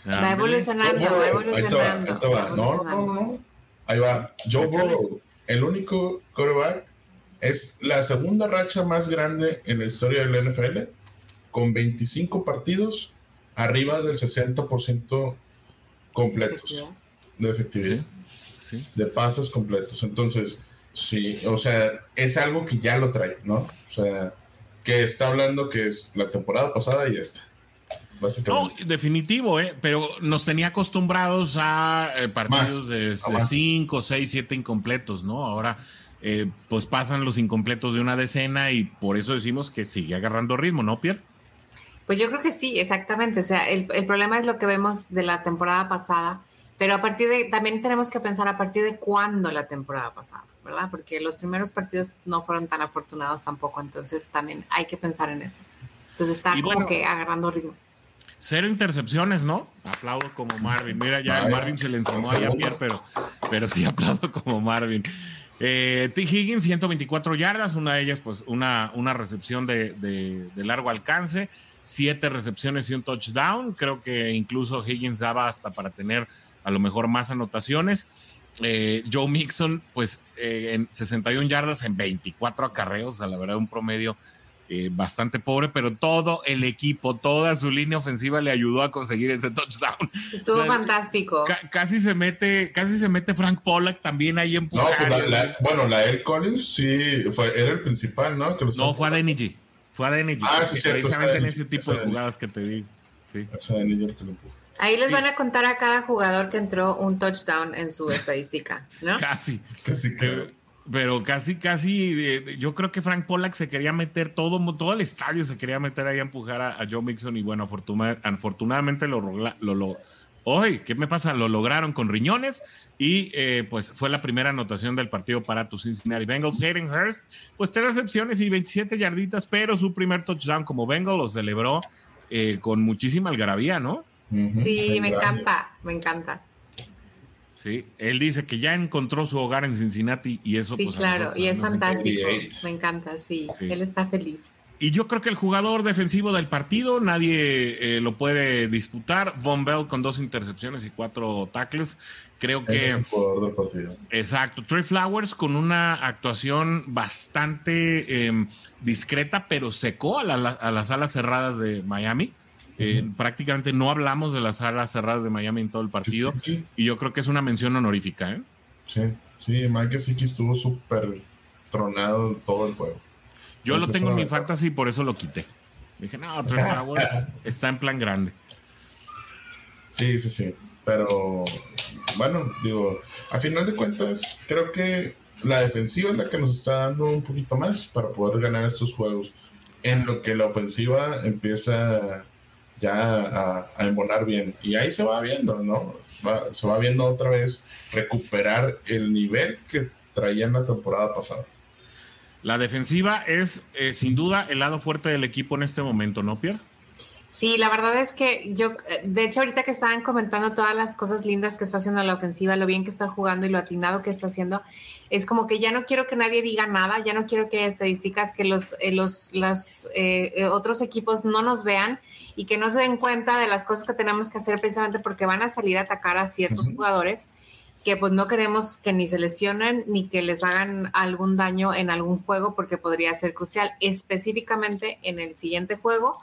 Va evolucionando, va evolucionando. Ahí va, No, no, no. Ahí va. Joe Burrow, el único quarterback, es la segunda racha más grande en la historia del NFL, con 25 partidos arriba del 60% completos de efectividad. ¿Sí? De pasos completos. Entonces, sí, o sea, es algo que ya lo trae, ¿no? O sea, que está hablando que es la temporada pasada y esta. No, definitivo, ¿eh? pero nos tenía acostumbrados a eh, partidos de 5, 6, 7 incompletos, ¿no? Ahora, eh, pues pasan los incompletos de una decena y por eso decimos que sigue agarrando ritmo, ¿no, Pierre? Pues yo creo que sí, exactamente. O sea, el, el problema es lo que vemos de la temporada pasada, pero a partir de, también tenemos que pensar a partir de cuándo la temporada pasada, ¿verdad? Porque los primeros partidos no fueron tan afortunados tampoco, entonces también hay que pensar en eso. Entonces está como que agarrando ritmo. Cero intercepciones, ¿no? Aplaudo como Marvin. Mira, ya Marvin se le enseñó a Pierre, pero, pero sí aplaudo como Marvin. Eh, T. Higgins, 124 yardas, una de ellas, pues, una, una recepción de, de, de, largo alcance, siete recepciones y un touchdown. Creo que incluso Higgins daba hasta para tener a lo mejor más anotaciones. Eh, Joe Mixon, pues eh, en 61 yardas en 24 acarreos, a la verdad un promedio eh, bastante pobre, pero todo el equipo, toda su línea ofensiva le ayudó a conseguir ese touchdown. Estuvo fantástico. casi se mete, casi se mete Frank Pollack también ahí en No, pues bueno, la El Collins sí fue, era el principal, ¿no? no, fue a Denny Fue a Denny Ah, sí, Precisamente en ese tipo de jugadas que te digo. Sí. Es a Denny que lo Ahí les van a contar a cada jugador que entró un touchdown en su estadística, ¿no? Casi, casi Pero casi, casi, yo creo que Frank Pollack se quería meter todo, todo el estadio se quería meter ahí a empujar a, Joe Mixon y bueno, afortunadamente lo, lo, lo, hoy, ¿qué me pasa? Lo lograron con riñones y eh, pues fue la primera anotación del partido para tus Cincinnati Bengals. Hayden Hurst, pues tres recepciones y 27 yarditas, pero su primer touchdown como Bengal lo celebró eh, con muchísima algarabía, ¿no? Sí, me encanta, me encanta. Sí, él dice que ya encontró su hogar en Cincinnati y eso. Sí, pues, claro, y es fantástico. Me encanta, sí, Él está feliz. Y yo creo que el jugador defensivo del partido, nadie eh, lo puede disputar. Von Bell con dos intercepciones y cuatro tackles. Creo que. Es el jugador del partido. Exacto. Trey Flowers con una actuación bastante em, discreta, pero secó a, a las alas cerradas de Miami. Eh, prácticamente no hablamos de las alas cerradas de Miami en todo el partido. Y yo creo que es una mención honorífica. ¿eh? Sí, sí, Mike Siki estuvo súper tronado todo el juego. Yo lo tengo en mi fantasy y por eso lo quité. Dije, no, Trey Flowers está en plan grande. Sí, sí, sí. Pero bueno, digo, a final de cuentas, creo que la defensiva es la que nos está dando un poquito más para poder ganar estos juegos. en lo que la ofensiva empieza ya a, a embonar bien. Y ahí se va viendo, ¿no? se va viendo otra vez recuperar el nivel que traía en la temporada pasada. La defensiva es eh, sin duda el lado fuerte del equipo en este momento, ¿no, Pierre? Sí, la verdad es que yo, de hecho, ahorita que estaban comentando todas las cosas lindas que está haciendo la ofensiva, lo bien que está jugando y lo atinado que está haciendo, es como que ya no quiero que nadie diga nada, ya no quiero que haya estadísticas, que los, eh, los eh, eh, otros equipos no nos vean y que no se den cuenta de las cosas que tenemos que hacer precisamente porque van a salir a atacar a ciertos jugadores que pues no queremos que ni se lesionen ni que les hagan algún daño en algún juego porque podría ser crucial, específicamente en el siguiente juego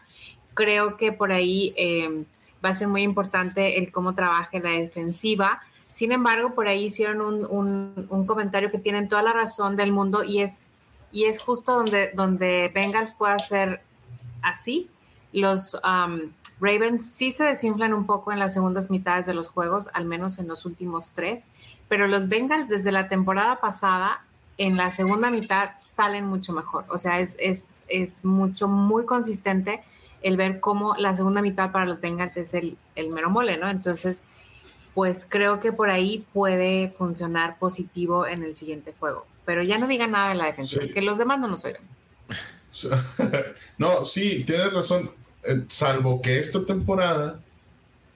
creo que por ahí eh, va a ser muy importante el cómo trabaje la defensiva. Sin embargo, por ahí hicieron un, comentario que tienen toda la razón del mundo y es, y es justo donde, donde Bengals puede ser así. Los um, Ravens sí se desinflan un poco en las segundas mitades de los juegos, al menos en los últimos tres, pero los Bengals desde la temporada pasada en la segunda mitad salen mucho mejor. O sea, es, es, es mucho, muy consistente el ver cómo la segunda mitad para los Bengals es el, el mero mole, ¿no? Entonces, pues creo que por ahí puede funcionar positivo en el siguiente juego. Pero ya no digan nada de la defensiva, que los demás no nos oigan. no, sí, tienes razón. Eh, salvo que esta temporada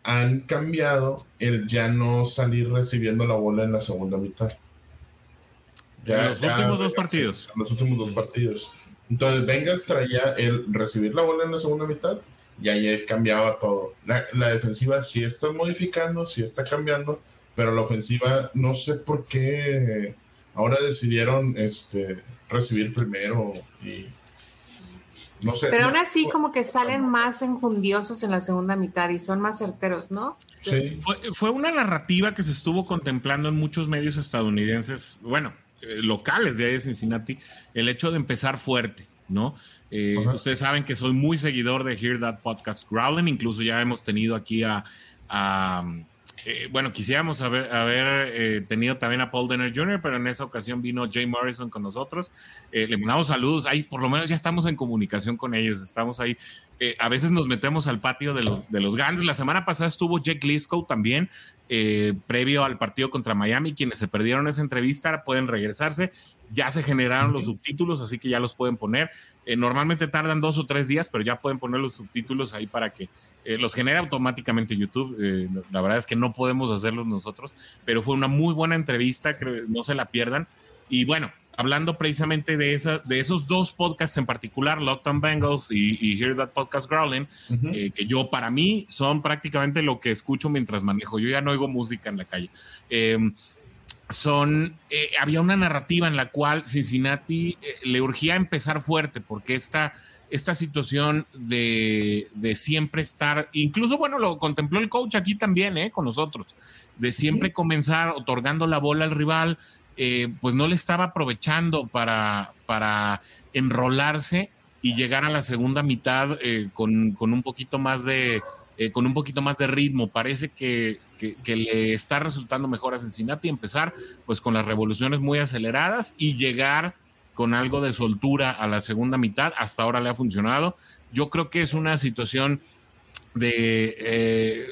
han cambiado el ya no salir recibiendo la bola en la segunda mitad. Ya, en los últimos dos partidos. En los últimos dos partidos. Entonces Bengals traía el recibir la bola en la segunda mitad y ahí cambiaba todo. La, defensiva sí está modificando, sí está cambiando, pero la ofensiva no sé por qué ahora decidieron este recibir primero y no sé. Pero aún así como que salen más enjundiosos en la segunda mitad y son más certeros, ¿no? Sí. Fue, fue una narrativa que se estuvo contemplando en muchos medios estadounidenses, bueno, eh, locales de ahí de Cincinnati, el hecho de empezar fuerte, ¿no? Eh, ustedes saben que soy muy seguidor de Hear That Podcast Growling, incluso ya hemos tenido aquí a, eh, bueno, quisiéramos haber, haber tenido también a Paul Denner Jr., pero en esa ocasión vino Jay Morrison con nosotros. le mandamos saludos, ahí por lo menos ya estamos en comunicación con ellos, estamos ahí. a veces nos metemos al patio de los, de los grandes. La semana pasada estuvo Jake Liscow también, eh, previo al partido contra Miami. Quienes se perdieron esa entrevista pueden regresarse. Ya se generaron los subtítulos, así que ya los pueden poner. Eh, normalmente tardan dos o tres días, pero ya pueden poner los subtítulos ahí para que eh, los genere automáticamente YouTube. la verdad es que no podemos hacerlos nosotros, pero fue una muy buena entrevista, no se la pierdan. Y bueno, hablando precisamente de, esa, de esos dos podcasts en particular, Lockdown Bengals y, Hear That Podcast Growling, eh, que yo para mí son prácticamente lo que escucho mientras manejo. Yo ya no oigo música en la calle. Em, son, eh, había una narrativa en la cual Cincinnati eh, le urgía empezar fuerte porque esta, esta situación de, de, siempre estar, incluso bueno, lo contempló el coach aquí también, con nosotros, de siempre comenzar otorgando la bola al rival, eh, pues no le estaba aprovechando para, para enrolarse y llegar a la segunda mitad eh, con, un poquito más de eh, con un poquito más de ritmo. Parece que, le está resultando mejor a Cincinnati empezar pues con las revoluciones muy aceleradas y llegar con algo de soltura a la segunda mitad. Hasta ahora le ha funcionado. Yo creo que es una situación de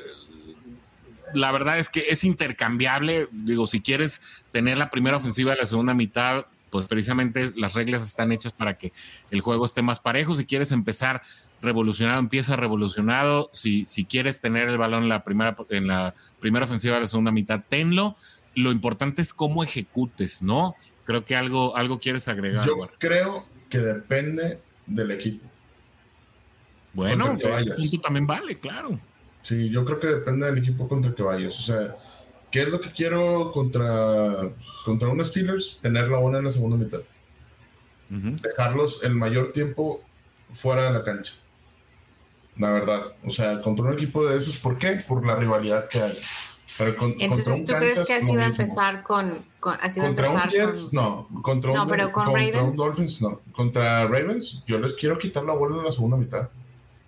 la verdad es que es intercambiable. Digo, si quieres tener la primera ofensiva de la segunda mitad, pues precisamente las reglas están hechas para que el juego esté más parejo. Si quieres empezar revolucionado, empieza revolucionado. Si, si quieres tener el balón en la primera, en la primera ofensiva de la segunda mitad, tenlo. Lo importante es cómo ejecutes, ¿no? Creo que algo, algo quieres agregar. Yo creo que depende del equipo. Bueno, punto también vale, claro. Sí, yo creo que depende del equipo contra el que vayas. O sea, ¿qué es lo que quiero contra, contra un Steelers? Tener la bola en la segunda mitad. Dejarlos el mayor tiempo fuera de la cancha. La verdad. O sea, contra un equipo de esos, ¿por qué? Por la rivalidad que hay. Entonces, ¿tú crees que así va a empezar con, así va contra un Jets? No, contra un, pero con contra un Dolphins no. Contra Ravens, yo les quiero quitar la bola en la segunda mitad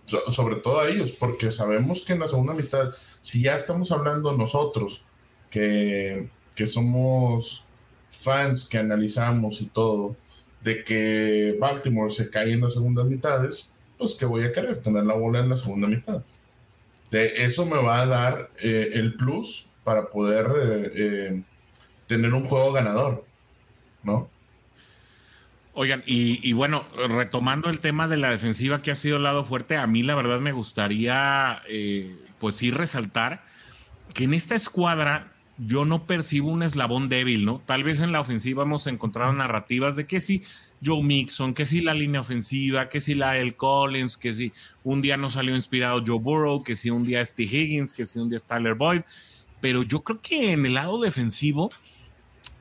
sobre todo a ellos, porque sabemos que en la segunda mitad, si ya estamos hablando nosotros, que, somos fans, que analizamos y todo, de que Baltimore se cae en las segundas mitades, pues que voy a querer tener la bola en la segunda mitad. De eso me va a dar eh, el plus para poder eh, eh, tener un juego ganador, ¿no? Oigan, y, bueno, retomando el tema de la defensiva que ha sido el lado fuerte, a mí la verdad me gustaría, pues sí, resaltar que en esta escuadra yo no percibo un eslabón débil, ¿no? Tal vez en la ofensiva hemos encontrado narrativas de que sí, Joe Mixon, que si la línea ofensiva, que si la El Collins, que si un día no salió inspirado Joe Burrow, que si un día T. Higgins, que si un día Tyler Boyd. Pero yo creo que en el lado defensivo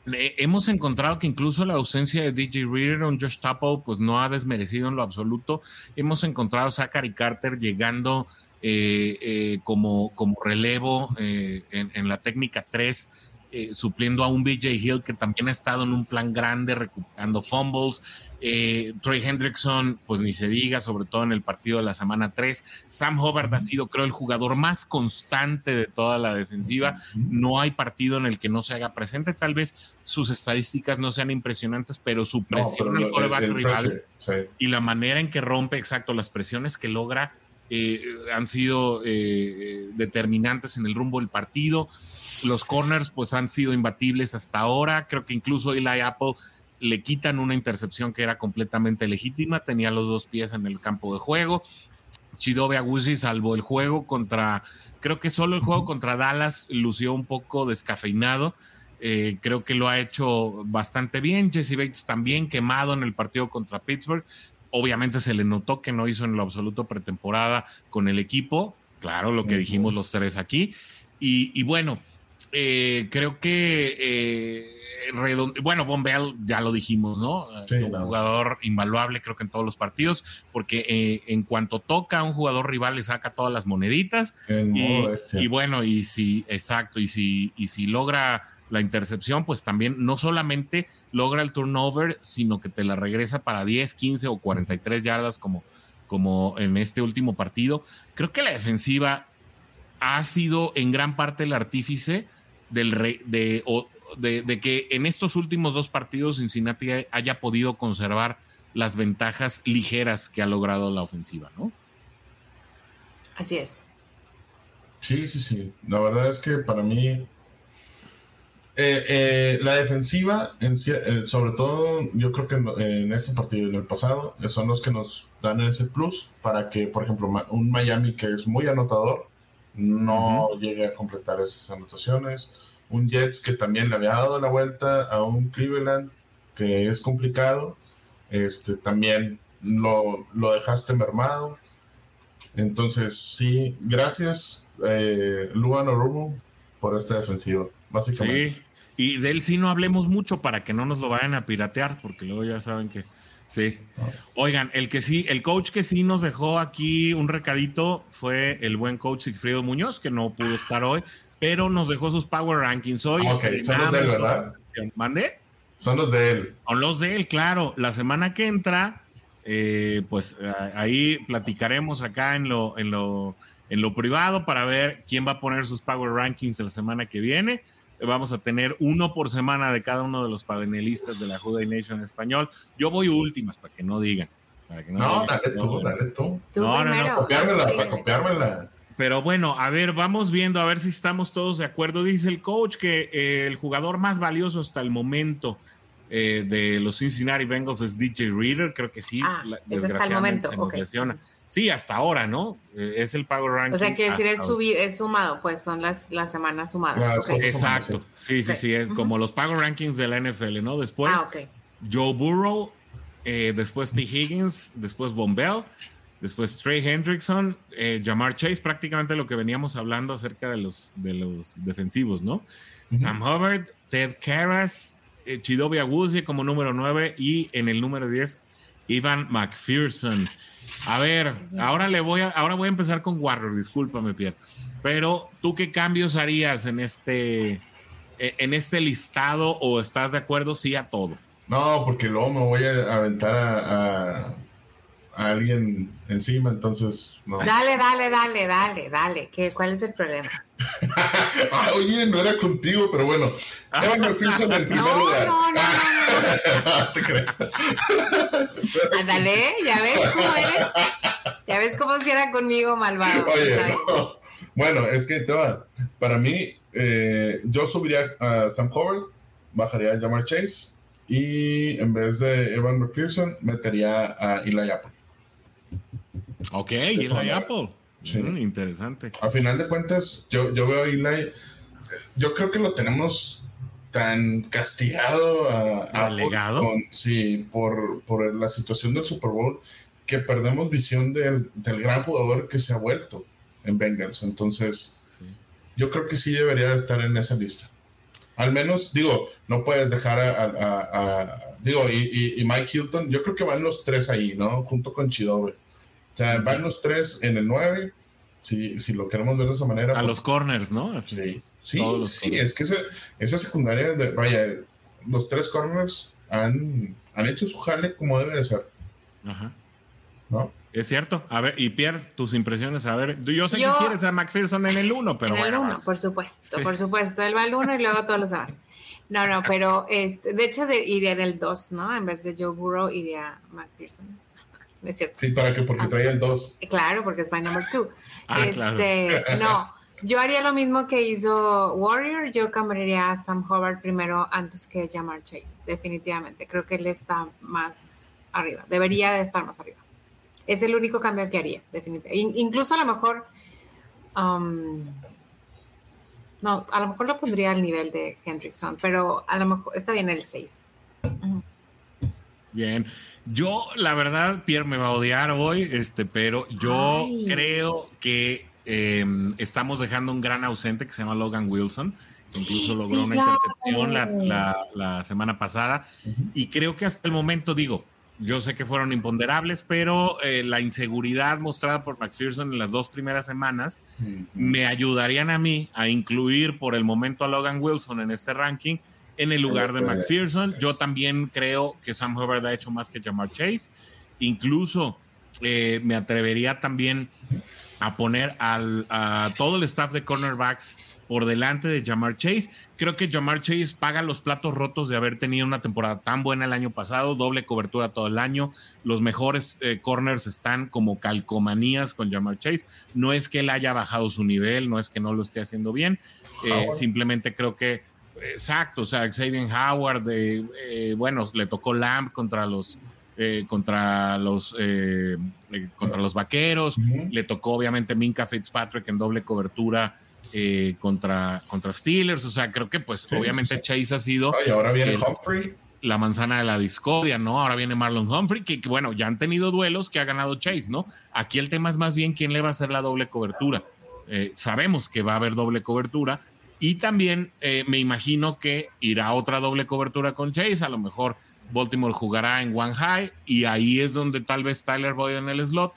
hemos encontrado que incluso la ausencia de DJ Reader o Josh Tupple pues no ha desmerecido en lo absoluto. Hemos encontrado a Zachary Carter llegando eh, eh, como, como relevo eh, en, en, la técnica 3 eh, supliendo a un BJ Hill que también ha estado en un plan grande recuperando fumbles. Eh, Troy Hendrickson, pues ni se diga, sobre todo en el partido de la semana 3. Sam Hubbard ha sido, creo, el jugador más constante de toda la defensiva. No hay partido en el que no se haga presente. Tal vez sus estadísticas no sean impresionantes, pero su presión al coreback rival y la manera en que rompe, exacto, las presiones que logra. Eh, han sido determinantes en el rumbo del partido. Los corners pues han sido imbatibles hasta ahora. Creo que incluso Eli Apple le quitan una intercepción que era completamente legítima. Tenía los dos pies en el campo de juego. Chidobe Agusi salvo el juego contra, creo que solo el juego contra Dallas lució un poco descafeinado. Eh, creo que lo ha hecho bastante bien. Jesse Bates también quemado en el partido contra Pittsburgh. Obviamente se le notó que no hizo en lo absoluto pretemporada con el equipo. Claro, lo que dijimos los tres aquí. y bueno, eh, creo que, eh, bueno, Bombell ya lo dijimos, ¿no? un jugador invaluable, creo que en todos los partidos, porque eh, en cuanto toca a un jugador rival le saca todas las moneditas. Y, bueno, y si, exacto, y si, y si logra la intercepción, pues también no solamente logra el turnover, sino que te la regresa para 10, 15 o 43 yardas como, como en este último partido. Creo que la defensiva ha sido en gran parte el artífice del rey, de, de, que en estos últimos dos partidos Cincinnati haya podido conservar las ventajas ligeras que ha logrado la ofensiva, ¿no? Así es. Sí, sí, sí. La verdad es que para mí eh, eh, la defensiva, en, eh, sobre todo yo creo que en, este partido y en el pasado, son los que nos dan ese plus para que, por ejemplo, un Miami que es muy anotador, no llegue a completar esas anotaciones. Un Jets que también le había dado la vuelta a un Cleveland que es complicado, este también lo, lo dejaste mermado. Entonces, sí, gracias, eh, Luan Orumo, por esta defensiva, básicamente. Sí, y de él sí no hablemos mucho para que no nos lo vayan a piratear, porque luego ya saben que Sí. Oigan, el que sí, el coach que sí nos dejó aquí un recadito fue el buen coach Sigfrido Muñoz, que no pudo estar hoy, pero nos dejó sus Power Rankings hoy. Ok, son los de él, ¿verdad? ¿Mande? Son los de él. Son los de él, claro. La semana que entra, eh, pues ahí platicaremos acá en lo, en lo, en lo privado para ver quién va a poner sus Power Rankings la semana que viene vamos a tener uno por semana de cada uno de los panelistas de la Juday Nation en español. Yo voy últimas para que no digan. no, dale tú, dale tú. No, no, no, copiármela, para copiármela. Pero bueno, a ver, vamos viendo a ver si estamos todos de acuerdo. Dice el coach que eh, el jugador más valioso hasta el momento eh, de los Cincinnati Bengals es DJ Reader, creo que sí. Ah, hasta el momento. Sí, hasta ahora, ¿no? Eh, es el Power Ranking. O sea, quiere decir, es, es sumado, pues son las, las semanas sumadas. Exacto. Sí, sí, sí, es como los Power Rankings de la NFL, ¿no? Después, ah, Joe Burrow, eh, después T. Higgins, después Bombell, después Trey Hendrickson, eh, Jamar Chase, prácticamente lo que veníamos hablando acerca de los, de los defensivos, ¿no? Sam Hubbard, Ted Karras, eh, Chidobe como número 9 y en el número 10, Ivan McPherson. A ver, ahora le voy a, ahora voy a empezar con Warriors, discúlpame, Pierre. Pero, ¿tú qué cambios harías en este, e, en este listado o estás de acuerdo sí a todo? No, porque luego me voy a aventar a alguien encima, entonces no. Dale, dale, dale, dale, dale. ¿Qué, ¿Cuál es el problema? ah, oye, no era contigo, pero bueno. Evan McPherson en primer no, lugar. No, no, no, Te creo. Ándale, ya ves cómo eres. Ya ves cómo si era conmigo, malvado. Oye, no. Bueno, es que te va. Para mí, eh, yo subiría a Sam Howard, bajaría a Jamar Chase y en vez de Evan McPherson, metería a Eli Apple. Ok, Eso Eli no. Apple. Sí. Mm, interesante. A final de cuentas, yo, yo veo a Eli, yo creo que lo tenemos tan castigado a, a con- sí, por, por la situación del Super Bowl que perdemos visión del, del gran jugador que se ha vuelto en Bengals. Entonces, Sí. yo creo que sí debería de estar en esa lista. Al menos, digo, no puedes dejar a, a- a- a- digo, y, y- y Mike Hilton, yo creo que van los tres ahí, ¿no? Junto con Chidobe. O sea, van los tres en el 9, si, si lo queremos ver de esa manera. A pues, los corners, ¿no? Así. Sí, sí, corners. es que ese- esa secundaria, de, vaya, los tres corners han, han hecho su jale como debe de ser, Ajá. ¿no? Es cierto. A ver, y Pierre, tus impresiones. A ver, yo sé Yo- que quieres a McPherson en el 1, pero en el bueno. 1, por supuesto, Sí. por supuesto. Él va al 1 y luego todos los demás. No, no, pero este, de hecho de, iría en el 2, ¿no? En vez de Joe Burrow iría McPherson. No es cierto. Sí, para que, porque Ah. traía el 2. Claro, porque es my number 2. Ah, claro. este, no, yo haría lo mismo que hizo Warrior. Yo cambiaría a Sam Howard primero antes que Jamar Chase, definitivamente. Creo que él está más arriba, debería de estar más arriba. Es el único cambio que haría, definitivamente. In- incluso a lo mejor, um, no, a lo mejor lo pondría al nivel de Hendrickson, pero a lo mejor está bien el 6. Bien. Yo, la verdad, Pierre me va a odiar hoy, este, pero yo Ay. creo que eh, estamos dejando un gran ausente que se llama Logan Wilson. que Incluso logró Sí, una claro. intercepción la, la- la semana pasada. Y creo que hasta el momento, digo, yo sé que fueron imponderables, pero eh, la inseguridad mostrada por McPherson en las dos primeras semanas me ayudarían a mí a incluir por el momento a Logan Wilson en este ranking en el lugar de McPherson. Yo también creo que Sam Hubbard ha hecho más que Jamar Chase. Incluso eh, me atrevería también a poner al, a todo el staff de cornerbacks por delante de Jamar Chase. Creo que Jamar Chase paga los platos rotos de haber tenido una temporada tan buena el año pasado, doble cobertura todo el año. Los mejores eh, corners están como calcomanías con Jamar Chase. No es que él haya bajado su nivel, no es que no lo esté haciendo bien. Eh, Howard. simplemente creo que, exacto, o sea, Xavier Howard, eh, eh, bueno, le tocó Lamb contra los, eh, contra los, eh, eh, contra los vaqueros. Le tocó obviamente Minka Fitzpatrick en doble cobertura eh, contra, contra Steelers. O sea, creo que pues Sí, obviamente sí, Chase ha sido Ay, ahora viene el- Humphrey. la manzana de la discordia, ¿no? Ahora viene Marlon Humphrey, que, que, bueno, ya han tenido duelos que ha ganado Chase, ¿no? Aquí el tema es más bien quién le va a hacer la doble cobertura. Eh, sabemos que va a haber doble cobertura y también eh, me imagino que irá otra doble cobertura con Chase, a lo mejor Baltimore jugará en One High y ahí es donde tal vez Tyler Boyd en el slot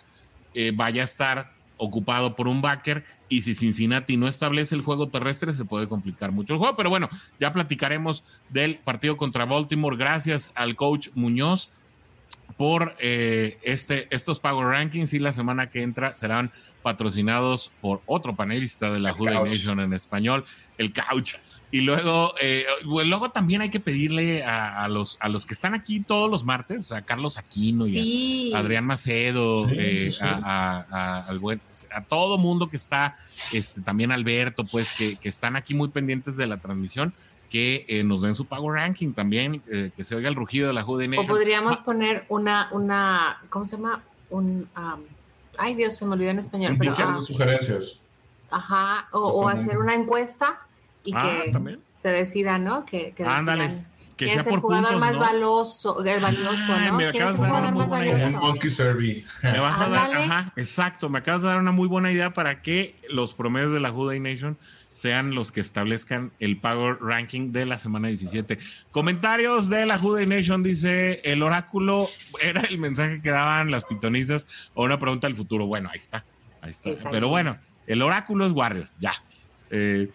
eh, vaya a estar ocupado por un backer. Y si Cincinnati no establece el juego terrestre se puede complicar mucho el juego, pero bueno, ya platicaremos del partido contra Baltimore. Gracias al coach Muñoz por eh, este, estos Power Rankings. Y la semana que entra serán patrocinados por otro panelista de la Couch. Nation en español, el Couch. Y luego, eh, bueno, luego también hay que pedirle a, a los, a los que están aquí todos los martes, a Carlos Aquino y a. Adrián Macedo, Sí, eh, sí. A, a- a- al buen- a todo mundo que está, este, también Alberto, pues que, que están aquí muy pendientes de la transmisión, que eh, nos den su Power Ranking también, eh, que se oiga el rugido de la Jude O Nation. podríamos Ah, poner una, una, ¿cómo se llama? Un, um, ay Dios, se me olvidó en español, Un pero, ah, sugerencias. ajá, o, hacer una encuesta y ah, que también. se decida, ¿no? Que, que Ándale, que quién sea es el por jugador puntos, más ¿no? valioso, el valioso, Ay, ¿no? me ¿Quién es acabas de dar una muy idea. Un valioso? monkey survey. Me vas a dar, ajá, exacto, me acabas de dar una muy buena idea para que los promedios de la Juday Nation sean los que establezcan el Power Ranking de la semana 17. Comentarios de la Juday Nation dice, el oráculo era el mensaje que daban las pitonizas o una pregunta del futuro. Bueno, ahí está, ahí está. Pero bueno, el oráculo es Warrior, ya. Eh,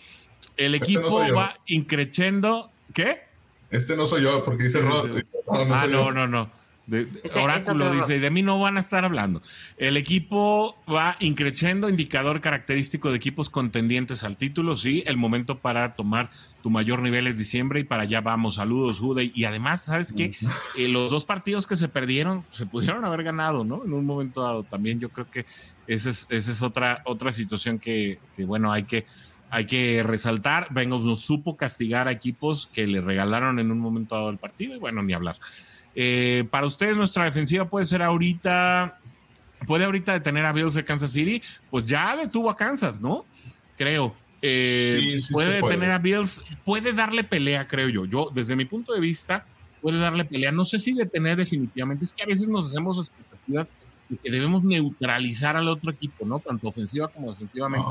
el Este no equipo va increchendo, ¿qué? Este no soy yo, porque dice Rod. sí. No, no ah, no, yo. no, no. De, Oráculo dice, de mí no van a estar hablando. El equipo va increciendo, indicador característico de equipos contendientes al título. Sí, el momento para tomar tu mayor nivel es diciembre y para allá vamos. Saludos, Jude. Y además, ¿sabes qué? Eh, los dos partidos que se perdieron se pudieron haber ganado, ¿no? En un momento dado. También yo creo que esa es, esa es otra, otra situación que, que, bueno, hay que, hay que resaltar. Bengals no supo castigar a equipos que le regalaron en un momento dado el partido y bueno, ni hablar. Eh, para ustedes, nuestra defensiva puede ser ahorita, puede ahorita detener a Bills de Kansas City, pues ya detuvo a Kansas, ¿no? Creo. Eh, puede detener a Bills, puede darle pelea, creo yo. Yo, desde mi punto de vista, puede darle pelea. No sé si detener definitivamente, es que a veces nos hacemos expectativas de que debemos neutralizar al otro equipo, ¿no? Tanto ofensiva como defensivamente.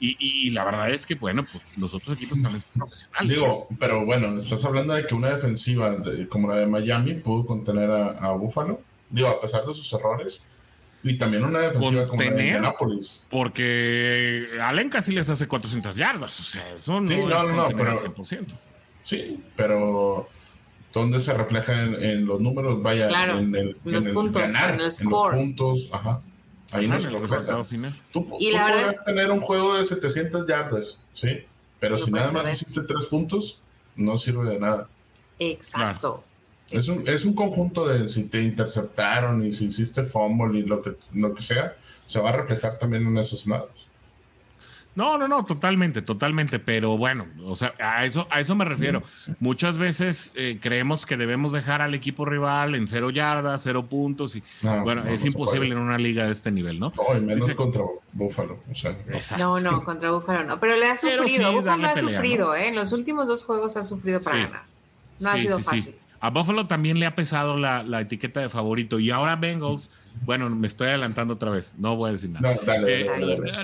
Y, la verdad es que, bueno, pues los otros equipos también son profesionales. Digo, pero bueno, estás hablando de que una defensiva como la de Miami pudo contener a, a Buffalo. Digo, a pesar de sus errores. Y también una defensiva como la de Indianapolis. Porque Allen casi les hace 400 yardas. O sea, eso no, sí, no, no, pero, 100%. Sí, pero ¿dónde se refleja en, los números? Vaya, en el, los puntos, en el score. En los puntos, ajá. Ahí no, se final. Tú, y tú podrás tener un juego de 700 yardas, ¿sí? Pero si nada más hiciste tres puntos, no sirve de nada. Exacto. Es un, es un conjunto de si te interceptaron y si hiciste fumble y lo que, lo que sea, se va a reflejar también en esos lados. No, no, no, totalmente, totalmente, pero bueno, o sea, a eso, a eso me refiero. Muchas veces eh, creemos que debemos dejar al equipo rival en cero yardas, cero puntos, y bueno, es imposible en una liga de este nivel, ¿no? No, menos contra Búfalo. O sea, no. no, contra Búfalo no, pero le ha sufrido, Búfalo ha sufrido, ¿eh? En los últimos dos juegos ha sufrido para ganar. No ha sido fácil. A Buffalo también le ha pesado la, la, etiqueta de favorito y ahora Bengals, bueno, me estoy adelantando otra vez, no voy a decir nada. No, eh,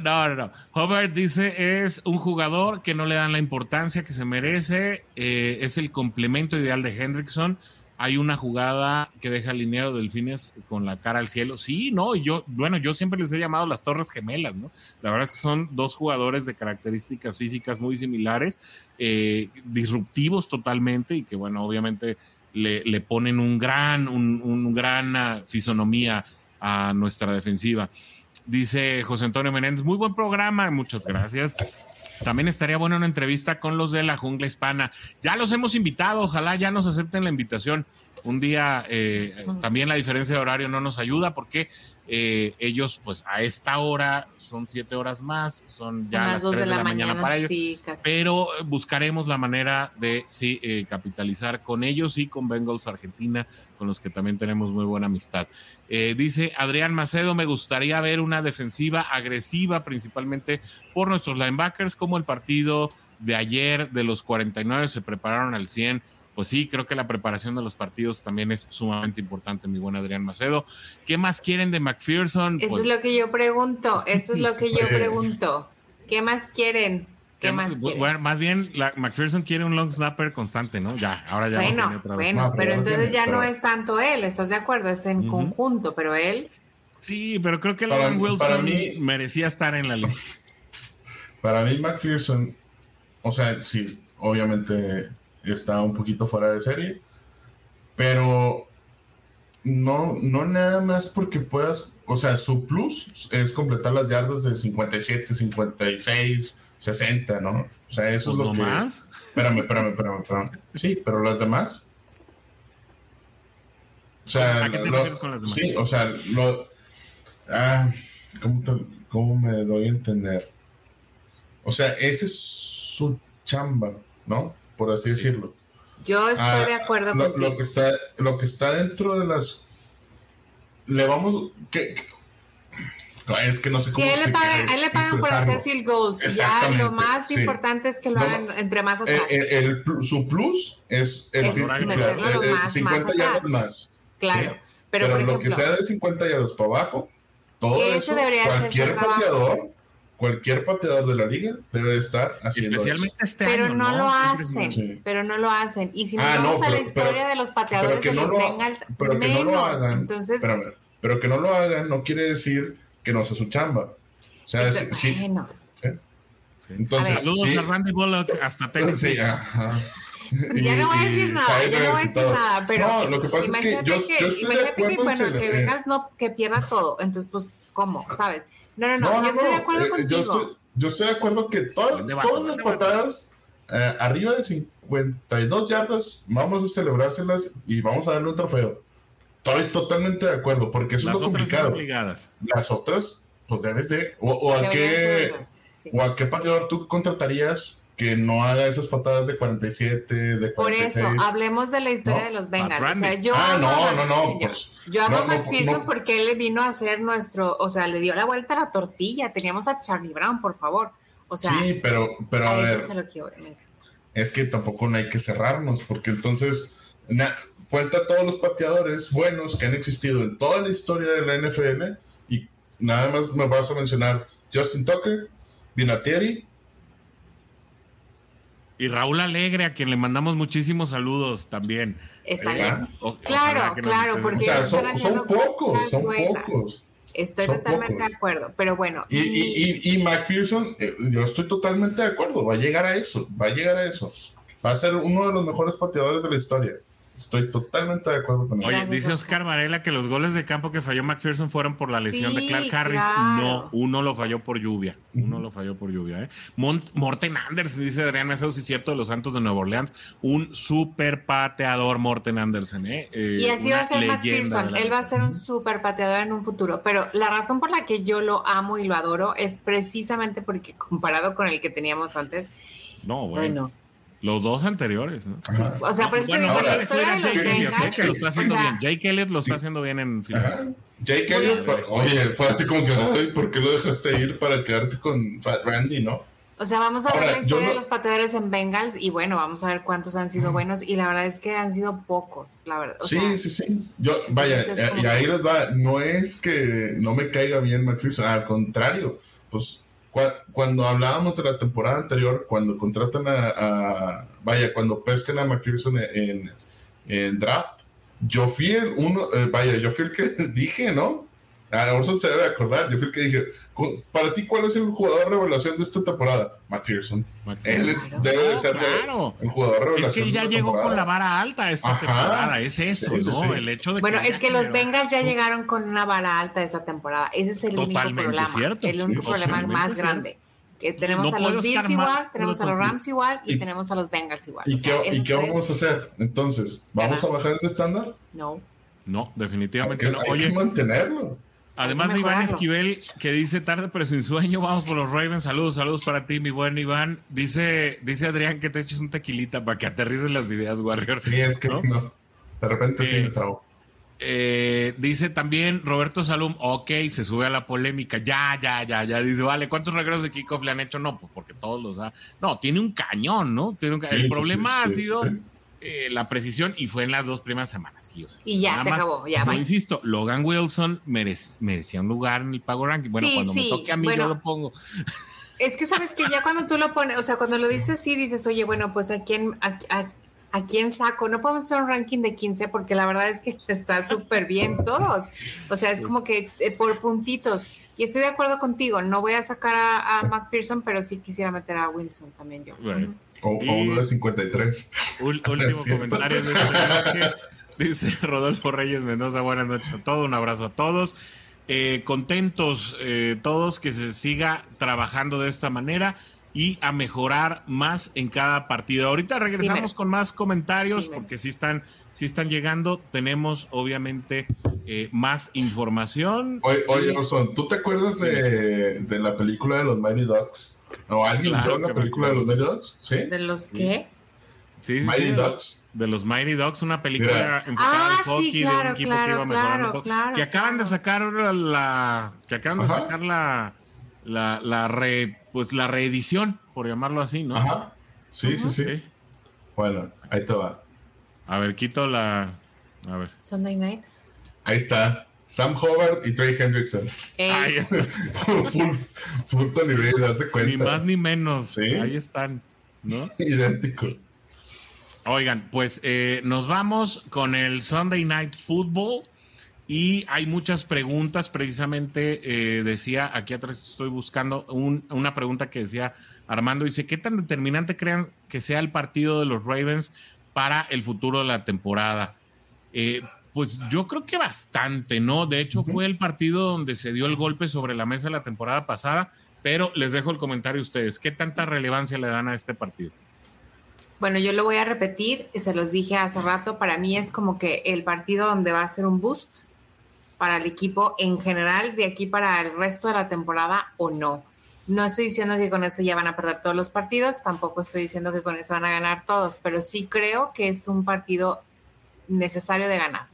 no, no, no. Dice es un jugador que no le dan la importancia que se merece, eh, es el complemento ideal de Hendrickson. Hay una jugada que deja alineado Delfines con la cara al cielo. Sí, no, yo, bueno, yo siempre les he llamado las Torres Gemelas, ¿no? La verdad es que son dos jugadores de características físicas muy similares, eh, disruptivos totalmente y que, bueno, obviamente le, ponen un gran, un, gran ah, fisonomía a nuestra defensiva. Dice José Antonio Menéndez, muy buen programa, muchas gracias. También estaría buena una entrevista con los de la jungla hispana. Ya los hemos invitado, ojalá ya nos acepten la invitación. Un día eh, también la diferencia de horario no nos ayuda porque eh, ellos, pues a esta hora son siete horas más, son ya las, tres de, la, mañana, para ellos, pero buscaremos la manera de sí, eh, capitalizar con ellos y con Bengals Argentina, con los que también tenemos muy buena amistad. Eh, dice Adrián Macedo, me gustaría ver una defensiva agresiva, principalmente por nuestros linebackers, como el partido de ayer de los 49 se prepararon al 100 pues sí, creo que la preparación de los partidos también es sumamente importante, mi buen Adrián Macedo. ¿Qué más quieren de McPherson? Eso es pues lo que yo pregunto, eso es lo que yo pregunto. ¿Qué más quieren? ¿Qué, más Bueno, más bien, la, McPherson quiere un long snapper constante, ¿no? Ya, ahora ya bueno, no otra vez. Bueno, pero entonces ya no es tanto él, ¿estás de acuerdo? Es en conjunto, pero él. Sí, pero creo que Logan Wilson merecía estar en la lista. Para mí, McPherson, o sea, sí, obviamente está un poquito fuera de serie, pero no, no nada más porque puedas, o sea, su plus es completar las yardas de 57, 56, 60, ¿no? O sea, eso es pues lo que... Más? Espérame, espérame, espérame, espérame. Sí, pero las demás... O sea, ¿A qué te refieres con las demás? Sí, o sea, lo... Ah, ¿cómo, ¿Cómo me doy a entender? O sea, ese es su chamba, ¿no? Por así decirlo. Yo estoy ah, de acuerdo lo, lo, que está Lo que está dentro de las... Le vamos... Que, es que no sé cómo. Sí, él le pagan, él le pagan por hacer field goals. Ya lo más importante es que lo hagan entre más atrás. El, su plus es el, es 50 yardas más. Claro. Pero, pero por lo que sea de 50 yardas para abajo, todo eso, cualquier pateador cualquier pateador de la liga debe estar haciendo Especialmente este pero año, no, lo hacen, pero no lo hacen. Y si no ah, vamos a la historia de los pateadores de los no Bengals, pero menos. Que no lo hagan, entonces, pero que no lo hagan no quiere decir que no sea su chamba. O sea, Esto, sí, Entonces, saludos a Randy Bullock hasta Tennessee. ya no voy a decir nada, ya no voy a decir nada, pero no, lo que pasa es que yo, yo estoy imagínate de que, bueno, que vengas no, que pierda todo, entonces pues, ¿cómo? ¿Sabes? No, no, no, yo estoy de acuerdo eh, contigo. Yo estoy, yo estoy, de acuerdo que todas, todas las patadas eh, arriba de 52 yardas, vamos a celebrárselas y vamos a darle un trofeo. Estoy totalmente de acuerdo, porque eso las es lo complicado. Las otras, pues debes de. O, o a qué, sí. o a qué pateador tú contratarías que no haga esas patadas de 47, de 46. Por eso, hablemos de la historia No, de los Bengals. O sea, yo ah, amo no, a no, no, yo, pues, yo amo no, a no, McPherson no. porque él vino a ser nuestro, o sea, le dio la vuelta a la tortilla. Teníamos a Charlie Brown, por favor. O sea, sí, pero, pero a, a ver, eso es a lo que yo me encanta. es que tampoco no hay que cerrarnos, porque entonces na- cuenta todos los pateadores buenos que han existido en toda la historia de la NFL y nada más me vas a mencionar Justin Tucker, Vinatieri, Y Raúl Alegre, a quien le mandamos muchísimos saludos también. Está bien. O- Claro, claro, porque o sea, ellos son, pocos, son buenas. pocos. Estoy Son totalmente pocos. de acuerdo, pero bueno. Y, y, y, y McPherson, eh, yo estoy totalmente de acuerdo, va a llegar a eso, va a llegar a eso. Va a ser uno de los mejores pateadores de la historia. Estoy totalmente de acuerdo con Oye, eso. Dice Oscar. Varela que los goles de campo que falló McPherson fueron por la lesión de Clark Harris. claro. No, uno lo falló por lluvia. Uno lo falló por lluvia. ¿eh? Mont- Morten Anderson, dice Adrián Maceo, sí es cierto, de los Santos de Nueva Orleans. Un super pateador, Morten Anderson. ¿eh? Eh, Y así va a ser McPherson. Él va a ser un super pateador en un futuro. Pero la razón por la que yo lo amo y lo adoro es precisamente porque comparado con el que teníamos antes, No, bueno. bueno, Los dos anteriores, ¿no? Ajá. o sea, por eso te Bueno, digo, ahora, la historia de los Jake que lo está haciendo o sea, bien. Jake Elliott lo está haciendo bien en final. Ajá. Jake Elliott, pa- oye, fue así como que, ay, ¿por qué lo dejaste ir para quedarte con Fat Randy, no? O sea, vamos a ver la historia no- de los pateadores en Bengals y bueno, vamos a ver cuántos han sido buenos y la verdad es que han sido pocos, la verdad. O sí, sea, sí, sí. Yo, vaya, eh, y ahí que- les va, no es que no me caiga bien McPherson, al contrario, pues cuando hablábamos de la temporada anterior, cuando contratan a, vaya, cuando pescan a McPherson en, en draft, yo fui el uno, eh, vaya, yo fui el que dije, ¿no? A Orson se debe acordar, yo fui el que dije, para ti, ¿cuál es el jugador revelación de esta temporada? McPherson. McPherson. Él es, debe de ser claro. el jugador Es revelación. que él ya de llegó con la vara alta esta Ajá. temporada. Es eso, Sí, ¿no? sí. El hecho de Bueno, que es que los Bengals ya llegaron con una vara alta esa temporada. Ese es el único problema. cierto, el único sí, problema más cierto. grande. Que tenemos No a los Bills igual, tenemos a de los Rams igual y, Y- tenemos a los Bengals igual. ¿Y O sea, qué, ¿y esos qué tres, vamos a hacer? Entonces, ¿vamos a bajar ese estándar? No. No, Hay definitivamente que, no. hay que Oye, mantenerlo. Además de Iván. Esquivel, que dice tarde pero sin sueño, vamos por los Ravens. Saludos, saludos para ti, mi buen Iván. Dice, dice Adrián que te eches un tequilita para que aterrices las ideas, Warrior. Sí, es que ¿No? no. De repente sí Eh, me trago. Eh, dice también Roberto Salum, ok, se sube a la polémica, ya, ya, ya, ya, dice, vale, ¿cuántos regresos de kickoff le han hecho? No, pues porque todos los da. No, tiene un cañón, ¿no? Tiene un ca- Sí, El sí, problema sí, ha sí, sido sí. Eh, la precisión y fue en las dos primeras semanas, sí, o sea. Y ya se más, acabó, ya insisto, Logan Wilson merec- merecía un lugar en el Power Ranking. Bueno, Sí, cuando sí, me toque a mí bueno. yo lo pongo. Es que sabes que ya cuando tú lo pones, o sea, cuando lo dices sí, dices, oye, bueno, pues a quién, a, a- a quién saco. No podemos hacer un ranking de 15 porque la verdad es que está súper bien todos. O sea, es como que eh, por puntitos. Y estoy de acuerdo contigo, no voy a sacar a, a McPherson, pero sí quisiera meter a Wilson también yo. Bueno. O y- uno de 53. Ul- último comentario de este bloque. Dice Rodolfo Reyes Mendoza, buenas noches a todos, un abrazo a todos. Eh, contentos eh, todos que se siga trabajando de esta manera y a mejorar más en cada partido. Ahorita regresamos Sí, con más comentarios Sí, porque sí están, sí están llegando. Tenemos obviamente eh, más información. Oye, oye, Orson, ¿tú te acuerdas de, de la película de los Mighty Ducks? ¿O alguien Claro vio la que película de los Mighty Ducks? ¿Sí? ¿De los qué? Sí, sí, Mighty sí, Ducks. de los Mighty Dogs, una película Mira. enfocada Ah, al hockey sí, de un claro, equipo que claro, iba mejorando claro, claro, que acaban de claro. sacar la que acaban de sacar la la, la re, pues la reedición, por llamarlo así, ¿no? Ajá. Sí, sí, sí. Sí. Bueno, ahí te va. A ver, quito la a ver. Sunday night. Ahí está. Sam Howard y Trey Hendrickson. Eh, Ahí está. full, full Tony Reid, haz de Ni cuenta. más ni menos. Sí. Ahí están, ¿no? Idéntico. Oigan, pues eh, nos vamos con el Sunday Night Football y hay muchas preguntas, precisamente eh, decía, aquí atrás estoy buscando una pregunta que decía Armando, dice, ¿qué tan determinante crean que sea el partido de los Ravens para el futuro de la temporada? Eh, pues yo creo que bastante, ¿no? De hecho, fue el partido donde se dio el golpe sobre la mesa la temporada pasada, pero les dejo el comentario a ustedes. ¿Qué tanta relevancia le dan a este partido? Bueno, yo lo voy a repetir, se los dije hace rato, para mí es como que el partido donde va a ser un boost para el equipo en general de aquí para el resto de la temporada o no. No estoy diciendo que con eso ya van a perder todos los partidos, tampoco estoy diciendo que con eso van a ganar todos, pero sí creo que es un partido necesario de ganar.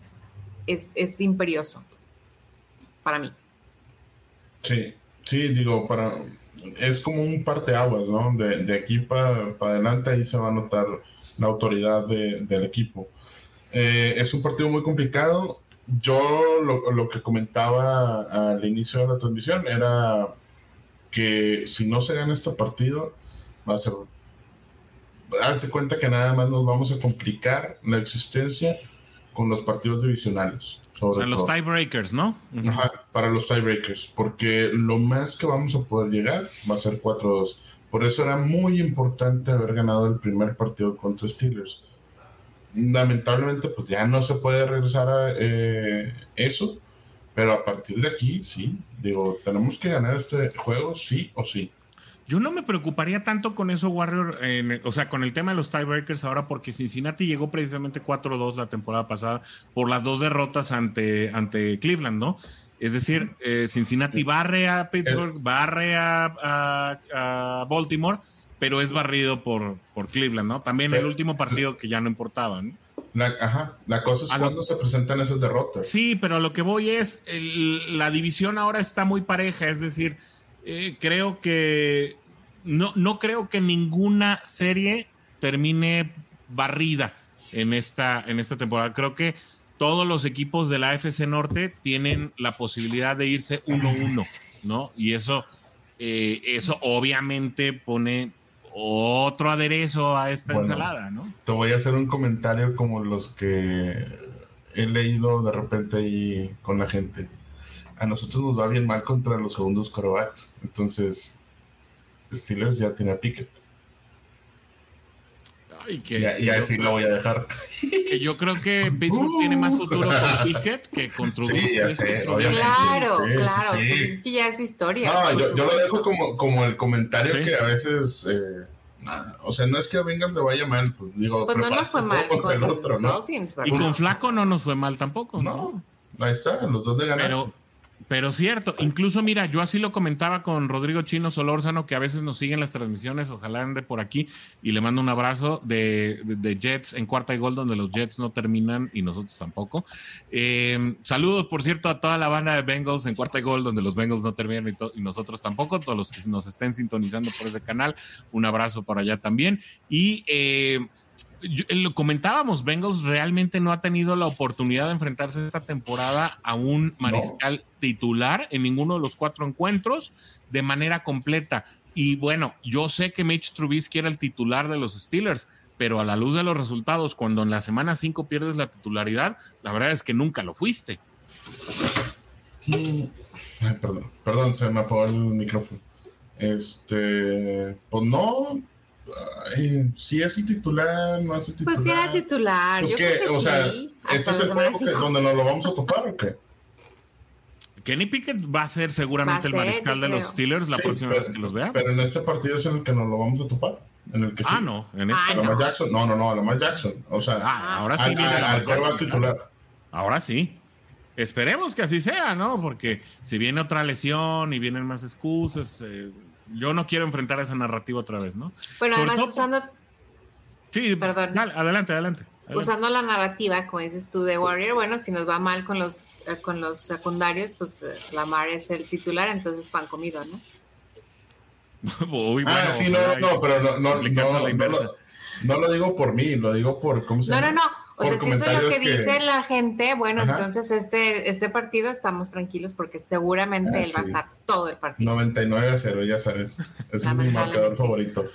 Es, es imperioso para mí. Sí, sí, digo, para es como un parteaguas, ¿no? De, de aquí para adelante ahí se va a notar la autoridad del equipo. Eh, es un partido muy complicado yo lo, que comentaba al inicio de la transmisión era que si no se gana este partido, va a ser. Hazte cuenta que nada más nos vamos a complicar la existencia con los partidos divisionales. o sea, los tiebreakers, ¿no? Ajá, para los tiebreakers, porque lo más que vamos a poder llegar va a ser 4-2. Por eso era muy importante haber ganado el primer partido contra Steelers lamentablemente pues ya no se puede regresar a eh, eso, pero a partir de aquí sí, digo, tenemos que ganar este juego sí o sí. Yo no me preocuparía tanto con eso, Warrior, o sea, con el tema de los tiebreakers ahora, porque Cincinnati llegó precisamente 4-2 la temporada pasada por las dos derrotas ante, ante Cleveland, ¿no? Es decir, eh, Cincinnati barre a Pittsburgh, barre a, a Baltimore, pero es barrido por, por Cleveland, ¿no? También el último partido que ya no importaba, ¿no? La, ajá, la cosa es cuando se presentan esas derrotas. Sí, pero lo que voy es, la división ahora está muy pareja, es decir, eh, creo que, no, no creo que ninguna serie termine barrida en esta, en esta temporada. Creo que todos los equipos de la AFC Norte tienen la posibilidad de irse 1-1, ¿no? Y eso, eh, eso obviamente pone otro aderezo a esta ensalada, ¿no? Te voy a hacer un comentario como los que he leído de repente ahí con la gente. A nosotros nos va bien mal contra los segundos corebacks. Entonces, Steelers ya tiene a Pickett. y, así lo voy a dejar. Que yo creo que Pittsburgh tiene más futuro con Pickett que con Trubisky. Sí, ya sé, Claro, claro. Es que ya es historia. No, yo, lo dejo como, como el comentario que a veces. Eh, o sea, no es que a Bengals le vaya mal, pues digo, pues no nos fue mal con el otro, ¿no? y con Flaco no nos fue mal tampoco. No, ahí está, los dos de ganar. Pero, pero cierto, incluso mira, yo así lo comentaba con Rodrigo Chino Solórzano, que a veces nos siguen las transmisiones, ojalá ande por aquí, y le mando un abrazo de, Jets en cuarta y gol, donde los Jets no terminan y nosotros tampoco. Eh, saludos, por cierto, a toda la banda de Bengals en cuarta y gol, donde los Bengals no terminan y, nosotros tampoco, todos los que nos estén sintonizando por ese canal, un abrazo para allá también. Y eh, eh, lo comentábamos, Bengals realmente no ha tenido la oportunidad de enfrentarse esta temporada a un mariscal titular en ninguno de los cuatro encuentros de manera completa. Y bueno, yo sé que Mitch Trubisky era el titular de los Steelers, pero a la luz de los resultados, cuando en la semana 5 pierdes la titularidad, la verdad es que nunca lo fuiste. Mm. perdón, perdón, se me apagó el micrófono. Este, pues no, si es titular, no es titular. Pues si era titular. Pues que, o sea, ¿este es el juego donde nos lo vamos a topar o qué? Kenny Pickett va a ser seguramente el mariscal de los Steelers la próxima vez que los veamos. Pero en este partido es en el que nos lo vamos a topar. En el que ah, no. En este ah, no. Jackson. No, no, no, Lamar Jackson. O sea, ah, ahora sí viene al, titular. Ahora sí. Esperemos que así sea, ¿no? Porque si viene otra lesión y vienen más excusas, eh, yo no quiero enfrentar esa narrativa otra vez, ¿no? Bueno, además usando... Sí, perdón. adelante, adelante, Usando la narrativa, como dices tú, de Warrior, bueno, si nos va mal con los, eh, con los secundarios, pues eh, Lamar es el titular, entonces pan comido, ¿no? Uy, ah, bueno, ah, sí, no, no, pero no, no, no, no, lo digo por mí, lo digo por cómo se No, no, no. O sea, si eso es lo que, dice la gente, bueno, entonces este, este partido estamos tranquilos porque seguramente ah, él va a estar todo el partido. 99 a 0, ya sabes. Ese es mi marcador favorito.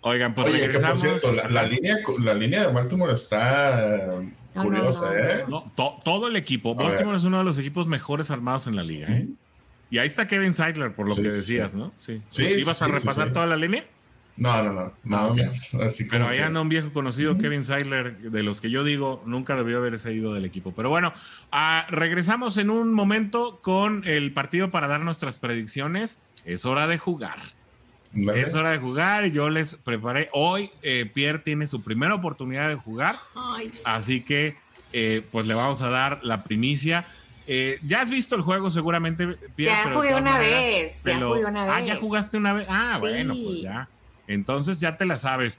Oigan, pues regresamos. la, línea, la línea de Baltimore está Curiosa, ¿eh? todo el equipo. Baltimore es uno de los equipos mejores armados en la liga, ¿eh? Y ahí está Kevin Seidler, por lo que decías, ¿no? Sí. ¿Ibas a repasar toda la línea? No, no, no. no Así Pero ahí anda un viejo conocido, Kevin Seidler, de los que yo digo, nunca debió haberse ido del equipo. Pero bueno, ah, regresamos en un momento con el partido para dar nuestras predicciones. Es hora de jugar. Es hora de jugar. Yo les preparé. Hoy eh, Pierre tiene su primera oportunidad de jugar. Así que, eh, pues le vamos a dar la primicia. Eh, ya has visto el juego seguramente, Pierre. Ya jugué una vez. Ya jugué una vez. Ah, ya jugaste una vez. Ah, bueno, pues ya. Entonces ya te la sabes.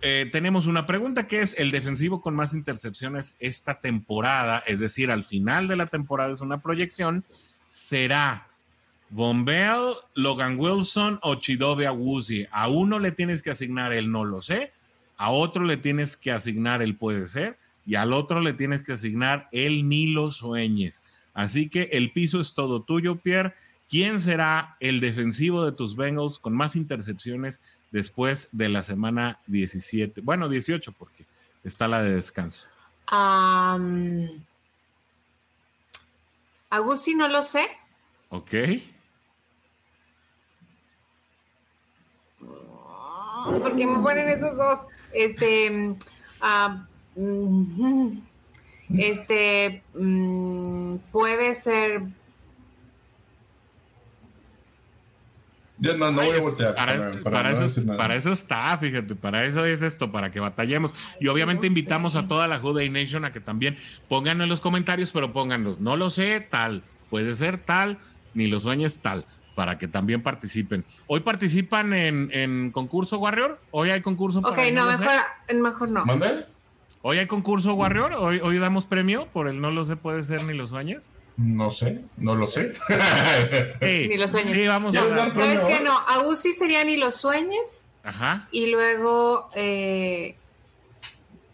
Eh, tenemos una pregunta que es el defensivo con más intercepciones esta temporada, es decir, al final de la temporada es una proyección, será Bombell, Logan Wilson o Chidobe Awuzie. A uno le tienes que asignar el no lo sé, a otro le tienes que asignar el puede ser y al otro le tienes que asignar el ni lo sueñes. Así que el piso es todo tuyo, Pierre. ¿Quién será el defensivo de tus Bengals con más intercepciones después de la semana 17, bueno, 18 porque está la de descanso. Um, Agusti no lo sé. Ok. Porque me ponen esos dos. Este. este. Mm, puede ser no, voy a voltear. Para, eso, está, fíjate, para eso es esto, para que batallemos. Y obviamente invitamos a toda la Juday Nation a que también pongan en los comentarios, pero pónganlos, no lo sé, tal, puede ser tal, ni lo sueñes tal, para que también participen. ¿Hoy participan en, concurso Warrior? ¿Hoy hay concurso? Ok, no, mejor, mejor no. ¿Mande? ¿Hoy hay concurso Warrior? ¿Hoy, ¿Hoy damos premio por el no lo sé, puede ser, ni lo sueñes? No sé, no lo sé. ni los sueños. Sí, vamos a ver. ¿Sabes qué? No, Agusi sería ni los sueños. Ajá. Y luego, eh,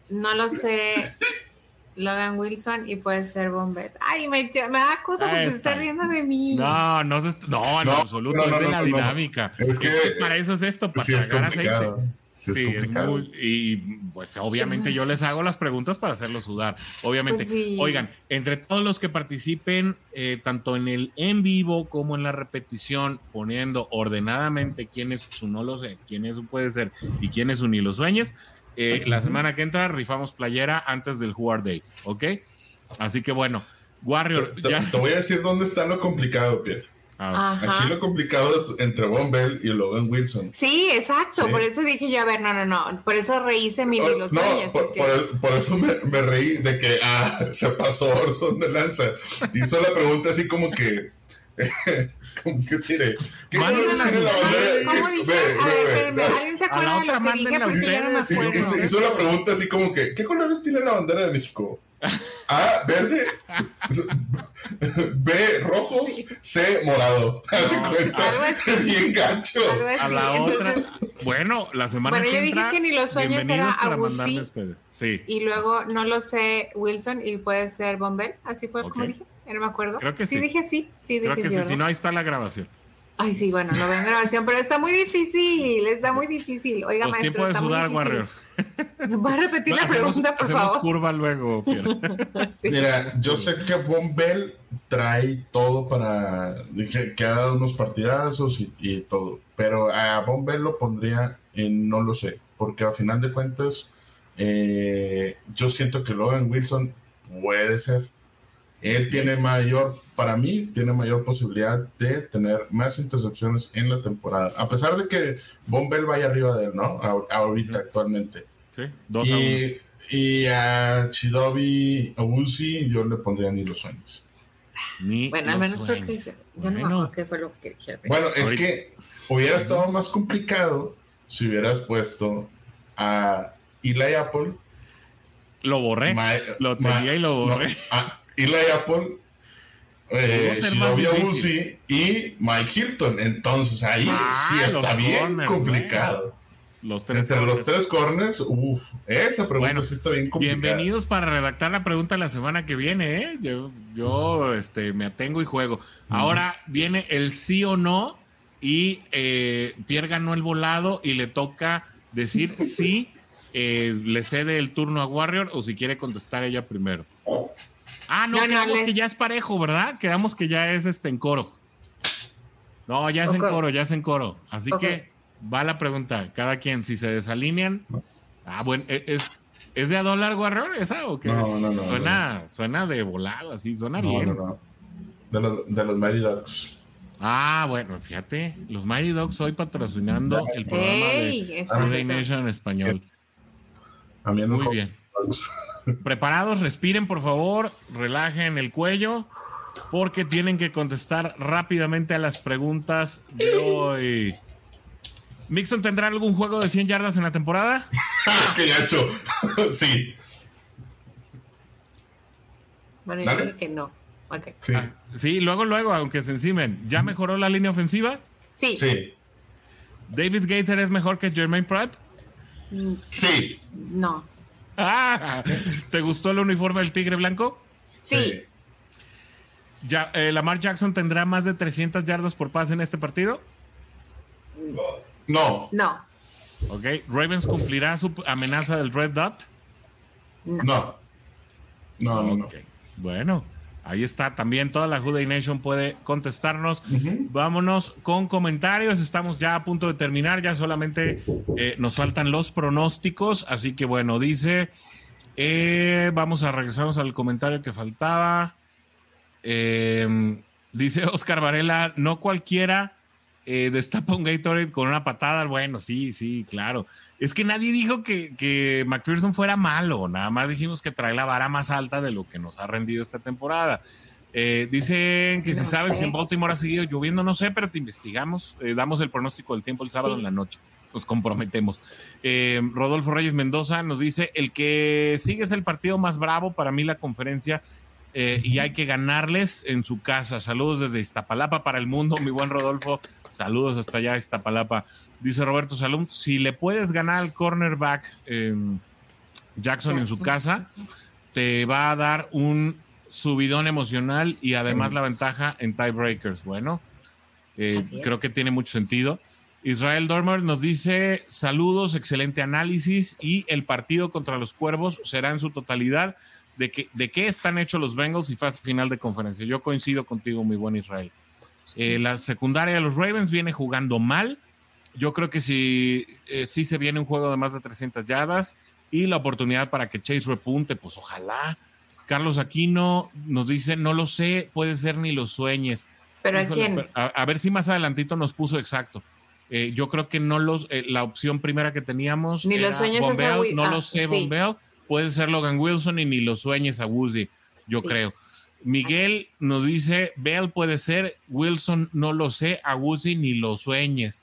no lo sé, Logan Wilson y puede ser Bombet. Ay, me, me da cosa porque se está riendo de mí. No, no, no, en absoluto, es de la dinámica. Es que, para eso es esto, para sí, aceite. Sí, es, muy, y pues obviamente yo les hago las preguntas para hacerlos sudar. Obviamente, pues oigan, entre todos los que participen, eh, tanto en el en vivo como en la repetición, poniendo ordenadamente quién es su no lo sé, quién es su puede ser y quién es su ni lo sueñes, eh, la semana que entra rifamos playera antes del War Day, ¿ok? Así que bueno, Warrior. Te, te voy a decir dónde está lo complicado, Pierre. Ah, aquí lo complicado es entre Von Bell y Logan Wilson. Sí, exacto. Por eso dije yo, a ver, no, no, no. Por eso reíse mi los no, sueños. Por, eso me, reí de que ah, se pasó Orson de lanza. Hizo la pregunta así como que. ¿Cómo que tiene? ¿Qué ¿Cómo dije? a ver, espérenme, ¿alguien se acuerda de lo que dije? Porque ya no me acuerdo. hizo la pregunta así como que, ¿qué colores tiene la bandera de México? A, verde. B, rojo. C, morado. Bien gancho. A la otra. Bueno, la semana bueno, que yo dije que ni los sueños era Agusí. Sí. Y luego no lo sé Wilson y puede ser Bombel. Así fue como dije. No me acuerdo. Creo que sí. Sí, dije sí. Sí, Creo dije que sí. Si no, ahí está la grabación. Ay, sí, bueno, no veo en grabación, pero está muy difícil, está muy difícil. Oiga, pues maestro, está sudar, muy Warrior. ¿Me voy a repetir la pregunta, por hacemos favor? curva luego, Pierre. Mira, yo sé que Von Bell trae todo para... Dije que ha dado unos partidazos y, todo, pero a Von Bell lo pondría en no lo sé, porque al final de cuentas eh, yo siento que Logan Wilson puede ser él tiene mayor, para mí, tiene mayor posibilidad de tener más intercepciones en la temporada. A pesar de que Bombell vaya arriba de él, ¿no? ahorita, actualmente. Sí, dos y, a y a Chidobi Awusi yo le pondría ni los sueños. Ni bueno, al menos creo que yo no bueno. qué fue lo que dije. Bueno, es que hubiera estado más complicado si hubieras puesto a Eli Apple. Lo borré. lo tenía y lo borré. Eli Apple, eh, Uzi y Mike Hilton. Entonces ahí ah, sí está bien complicado. Los tres Entre los tres corners, uff, esa pregunta sí está bien complicada. Bienvenidos para redactar la pregunta la semana que viene, ¿eh? Yo, yo este, me atengo y juego. Ahora viene el sí o no y eh, Pierre ganó el volado y le toca decir sí eh, le cede el turno a Warrior o si quiere contestar ella primero. Ah, no, quedamos que ya es parejo, ¿verdad? Quedamos que ya es este en coro. No, ya es en coro, ya es en coro. Así que va la pregunta. Cada quien, si se desalinean. Ah, bueno, e, ¿es, ¿es de a dólar Warrior esa o qué? No, no, no. Suena, suena de volado, así, suena bien. De los, de los Mighty Ducks. Ah, bueno, fíjate, los Mighty Dogs hoy patrocinando el programa de Friday Nation en español. Muy bien. Preparados, respiren por favor, relajen el cuello, porque tienen que contestar rápidamente a las preguntas de hoy. ¿Mixon tendrá algún juego de 100 yardas en la temporada? ¡Qué gacho! sí. Bueno, yo creo que no. Sí. Ah, sí, luego, luego, aunque se encimen. ¿Ya mejoró la línea ofensiva? Sí. Sí. ¿David Gator es mejor que Jermaine Pratt? Mm, sí. No. Ah, ¿Te gustó el uniforme del Tigre Blanco? Sí. Ya, eh, ¿Lamar Jackson tendrá más de 300 yardas por pase en este partido? No. No. Ok. ¿Ravens cumplirá su amenaza del Red Dot? No. No, no, no. Bueno. Ahí está, también toda la Juday Nation puede contestarnos. Vámonos con comentarios, estamos ya a punto de terminar, ya solamente eh, nos faltan los pronósticos, así que bueno, dice, eh, vamos a regresarnos al comentario que faltaba. Eh, dice Oscar Varela, no cualquiera destapa un Gatorade con una patada, bueno, sí, sí, claro. Es que nadie dijo que, que McPherson fuera malo, nada más dijimos que trae la vara más alta de lo que nos ha rendido esta temporada. Eh, dicen que si sabes si en Baltimore ha seguido lloviendo, no sé, pero te investigamos, eh, damos el pronóstico del tiempo el sábado en la noche, nos comprometemos. Eh, Rodolfo Reyes Mendoza nos dice, el que sigue es el partido más bravo para mí la conferencia y hay que ganarles en su casa. Saludos desde Iztapalapa para el mundo, mi buen Rodolfo, saludos hasta allá Iztapalapa. Dice Roberto Salum, si le puedes ganar al cornerback Jackson, en su casa, te va a dar un subidón emocional y además la ventaja en tiebreakers. Bueno, eh, creo que tiene mucho sentido. Israel Dormer nos dice saludos, excelente análisis y el partido contra los Cuervos será en su totalidad. ¿De, que, de qué están hechos los Bengals y fase final de conferencia? Yo coincido contigo, mi buen Israel. Eh, la secundaria de los Ravens viene jugando mal yo creo que si eh, sí se viene un juego de más de 300 yardas y la oportunidad para que Chase repunte, pues ojalá. Carlos Aquino nos dice, no lo sé, puede ser ni lo sueñes. ¿Pero a quién? A, ver si más adelantito nos puso exacto. Eh, yo creo que no los, eh, la opción primera que teníamos. Ni los sueñes No lo sé, Bombeo. Puede ser Logan Wilson y ni lo sueñes a Woozy, yo creo. Miguel nos dice, Bell puede ser, Wilson no lo sé, a Woozy ni lo sueñes.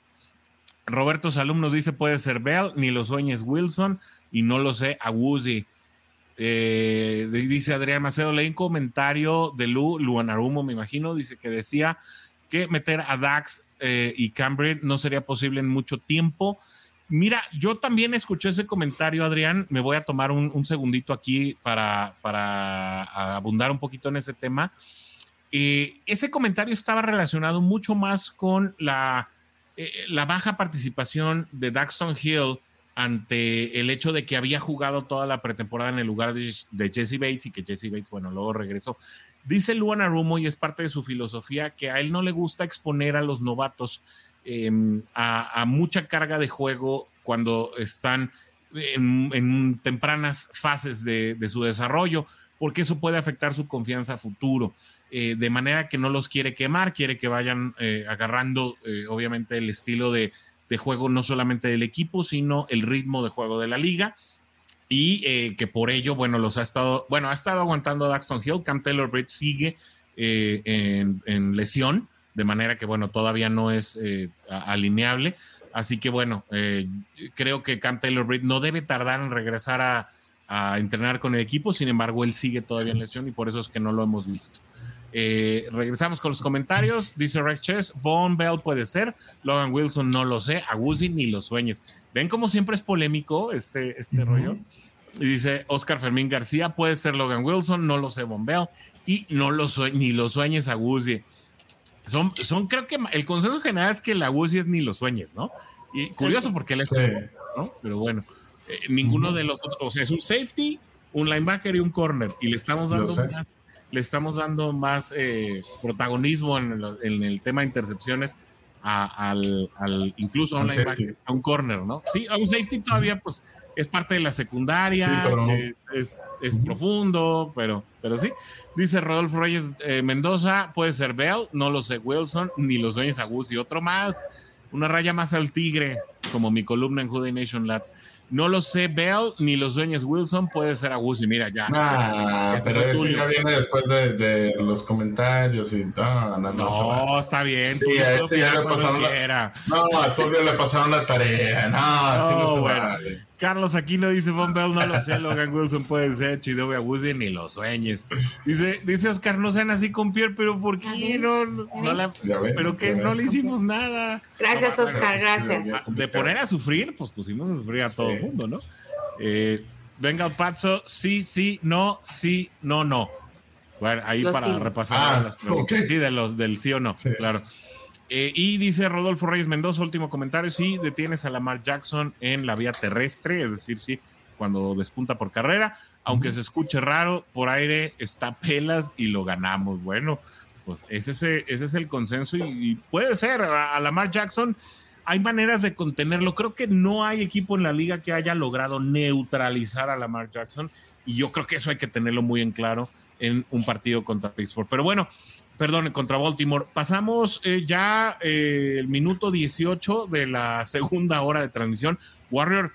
Roberto Salum nos dice puede ser Bell, ni lo sueñes Wilson, y no lo sé, a eh, dice Adrián Macedo, leí un comentario de Lu, Luanarumo, me imagino, dice que decía que meter a Dax eh, y Cambridge no sería posible en mucho tiempo. Mira, yo también escuché ese comentario, Adrián. Me voy a tomar un, segundito aquí para, para, abundar un poquito en ese tema. Eh, ese comentario estaba relacionado mucho más con la eh, la baja participación de Daxton Hill ante el hecho de que había jugado toda la pretemporada en el lugar de, Jesse Bates y que Jesse Bates, bueno, luego regresó. Dice Luana Rumo, y es parte de su filosofía, que a él no le gusta exponer a los novatos em, a, mucha carga de juego cuando están en, tempranas fases de, su desarrollo, porque eso puede afectar su confianza a futuro. Eh, de manera que no los quiere quemar, quiere que vayan eh, agarrando eh, obviamente el estilo de, juego no solamente del equipo, sino el ritmo de juego de la liga. Y que por ello, bueno, los ha estado, bueno, ha estado aguantando Daxton Hill, Cam Taylor Britt sigue en, lesión, de manera que, bueno, todavía no es alineable. Así que, bueno, creo que Cam Taylor Britt no debe tardar en regresar a, a entrenar con el equipo, sin embargo, él sigue todavía en lesión y por eso es que no lo hemos visto. Eh, regresamos con los comentarios. Dice Rex Chess, Von Bell puede ser, Logan Wilson no lo sé, Agusi ni lo sueñes. ¿Ven como siempre es polémico este, este rollo? Y dice Oscar Fermín García, puede ser Logan Wilson, no lo sé, Von Bell, y no lo ni lo sueñes Agusi. Son, son, creo que el consenso general es que la Agusi es ni lo sueñes, ¿no? Y curioso porque él es, ¿no? Pero bueno. eh, ninguno de los otros, o sea, es un safety, un linebacker y un corner, y le estamos dando más, le estamos dando más eh, protagonismo en el, tema de intercepciones al, incluso a un linebacker, a un corner, ¿no? Sí, a un safety todavía, pues, es parte de la secundaria, eh, es, profundo, pero, pero sí. Dice Rodolfo Reyes Mendoza, puede ser Bell, no lo sé, Wilson, ni los dueños Agus y otro más. Una raya más al tigre, como mi columna en Juday Nation Lat. No lo sé Bell ni los dueños Wilson, puede ser Agusi, mira ya. Ah, pero eso ya viene después de, los comentarios y no, no, no, está bien. Sí, a este ya le pasaron la, No, a Tulio le pasaron la tarea. No, así no se bueno. Vale. Carlos Aquino dice Von Bell, no lo sé, Logan Wilson puede ser, Chidobe Agusi, ni lo sueñes. Dice, dice Oscar, no sean así con Pierre, pero ¿por qué no? no la, pero que no le hicimos nada. Gracias, Oscar, gracias. De poner a sufrir, pues pusimos a sufrir a todo el mundo, ¿no? Eh, venga el Pazzo, sí, sí, no, sí, no, no. Bueno, ahí para repasar ah, las preguntas. Sí, de los, del sí o no, claro. Eh, y dice Rodolfo Reyes Mendoza, último comentario, sí, detienes a Lamar Jackson en la vía terrestre, es decir, sí, cuando despunta por carrera, aunque se escuche raro, por aire está pelas y lo ganamos. Bueno, pues ese es, ese es el consenso y, puede ser, a, Lamar Jackson hay maneras de contenerlo. Creo que no hay equipo en la liga que haya logrado neutralizar a Lamar Jackson y yo creo que eso hay que tenerlo muy en claro en un partido contra Pittsburgh. Pero bueno, perdón, contra Baltimore. Pasamos eh, ya eh, el minuto 18 de la segunda hora de transmisión. Warrior,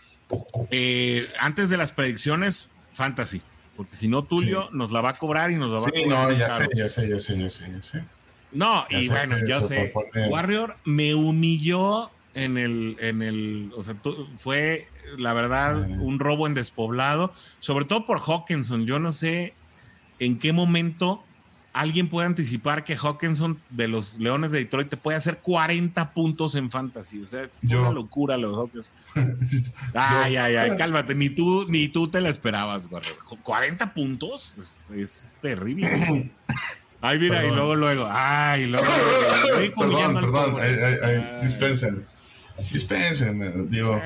eh, antes de las predicciones, fantasy. Porque si no, Tulio nos la va a cobrar y nos la va a cobrar. no, ya sé, ya sé, ya sé, ya sé, ya sé. No, y bueno, ya sé. Warrior me humilló en el, en el, o sea, fue la verdad un robo en despoblado, sobre todo por Hawkinson. Yo no sé en qué momento alguien puede anticipar que Hawkinson de los Leones de Detroit te puede hacer 40 puntos en fantasy. O sea, es una locura los Hawkins. Ay, ay, ay, cálmate. Ni tú, ni tú te la esperabas, güey. 40 puntos es, terrible. Ay, mira, y luego, luego. Ay, luego. perdón, perdón. dispensen. Dispensen, digo.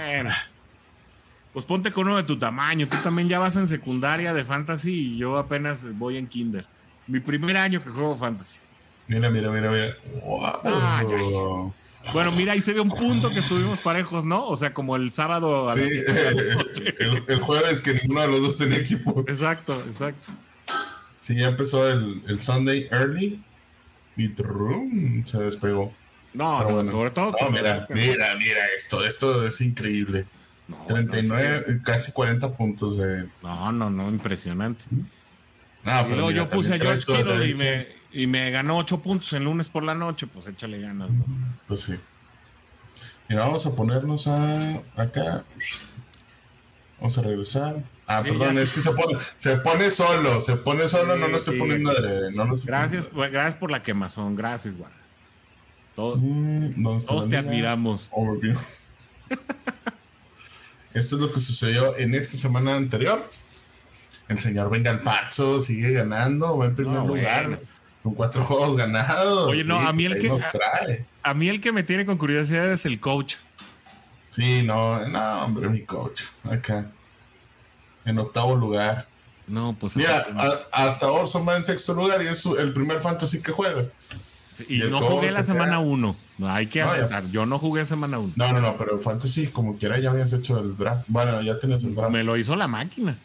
Pues ponte con uno de tu tamaño. Tú también ya vas en secundaria de fantasy y yo apenas voy en kinder. Mi primer año que juego fantasy. Mira, mira, mira, mira. bueno, mira, ahí se ve un punto que estuvimos parejos, ¿no? O sea, como el sábado. sí, el, jueves que ninguno de los dos tenía equipo. Exacto, exacto. Sí, ya empezó el, el Sunday early y trum, se despegó. No, sobre todo. mira, mira, mira, esto, esto es increíble. 39, casi 40 puntos de. No, no, no, impresionante. Ah, pero yo puse a George Kittle y me, y me ganó 8 puntos en lunes por la noche, pues échale ganas. Pues sí. Mira, vamos a ponernos a, acá. Vamos a regresar. Ah, perdón, es que se pone, se pone solo, se pone solo, no nos estoy poniendo de, no Gracias, pues, gracias por la quemazón, gracias, Juan. Mm, todos te admiramos. Esto es lo que sucedió en esta semana anterior el señor Venga el Pazo sigue ganando, va en primer lugar. Con cuatro juegos ganados. Oye, no, a mí el que a, mí el que me tiene con curiosidad es el coach. Sí, no, no, hombre, mi coach. Acá. En octavo lugar. No, pues. Mira, hasta Orson va en sexto lugar y es el primer fantasy que juega. y, no jugué la semana uno. hay que aceptar. Yo no jugué semana uno. No, no, no, pero fantasy, como quiera, ya habías hecho el draft. Bueno, ya tenías el draft. Me lo hizo la máquina.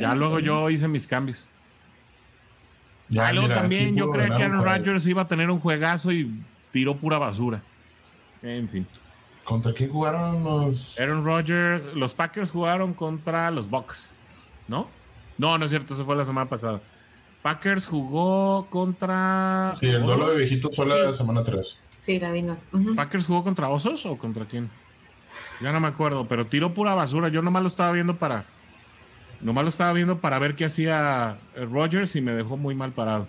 Ya luego yo hice mis cambios. Ya, luego también yo creía que Aaron Rodgers iba a tener un juegazo y tiró pura basura. En fin. ¿Contra quién jugaron los? Aaron Rodgers, los Packers jugaron contra los Bucks, ¿no? No, no es cierto, eso fue la semana pasada. Packers jugó contra. Sí, el duelo de viejitos fue la semana 3. Sí, la dinos. ¿Packers jugó contra Osos o contra quién? Ya no me acuerdo, pero tiró pura basura. Yo nomás lo estaba viendo para Nomás lo estaba viendo para ver qué hacía Rogers y me dejó muy mal parado.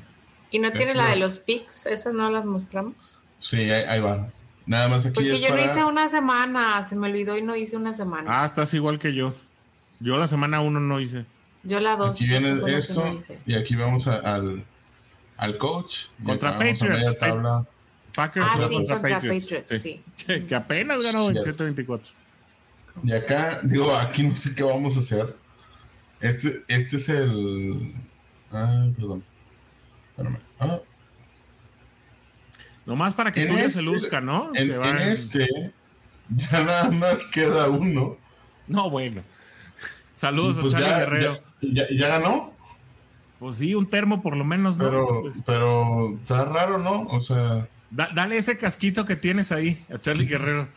¿Y no tiene la de los picks? ¿Esas no las mostramos? Sí, ahí, va. Nada más aquí. Porque yo no hice una semana, se me olvidó y no hice una semana. Ah, estás igual que yo. Yo la semana uno no hice. Yo la dos. Aquí viene esto y aquí vamos al, al coach. Contra Patriots. Packers ah, sí, contra, Patriots. sí. Que, apenas ganó 27-24. Y acá, digo, aquí no sé qué vamos a hacer. Este, este es el. Ah, perdón. Espérame. Ah. Nomás para que En tú se este- luzca, ¿no? En, este, ya nada más queda uno. No, bueno. Saludos Pues a Charlie ya, Guerrero. ya, ya- ya ganó, Pues sí, un termo por lo menos, ¿no? pero, Pues, pero está raro, ¿no? O sea, da- dale ese casquito que tienes ahí a Charlie Guerrero.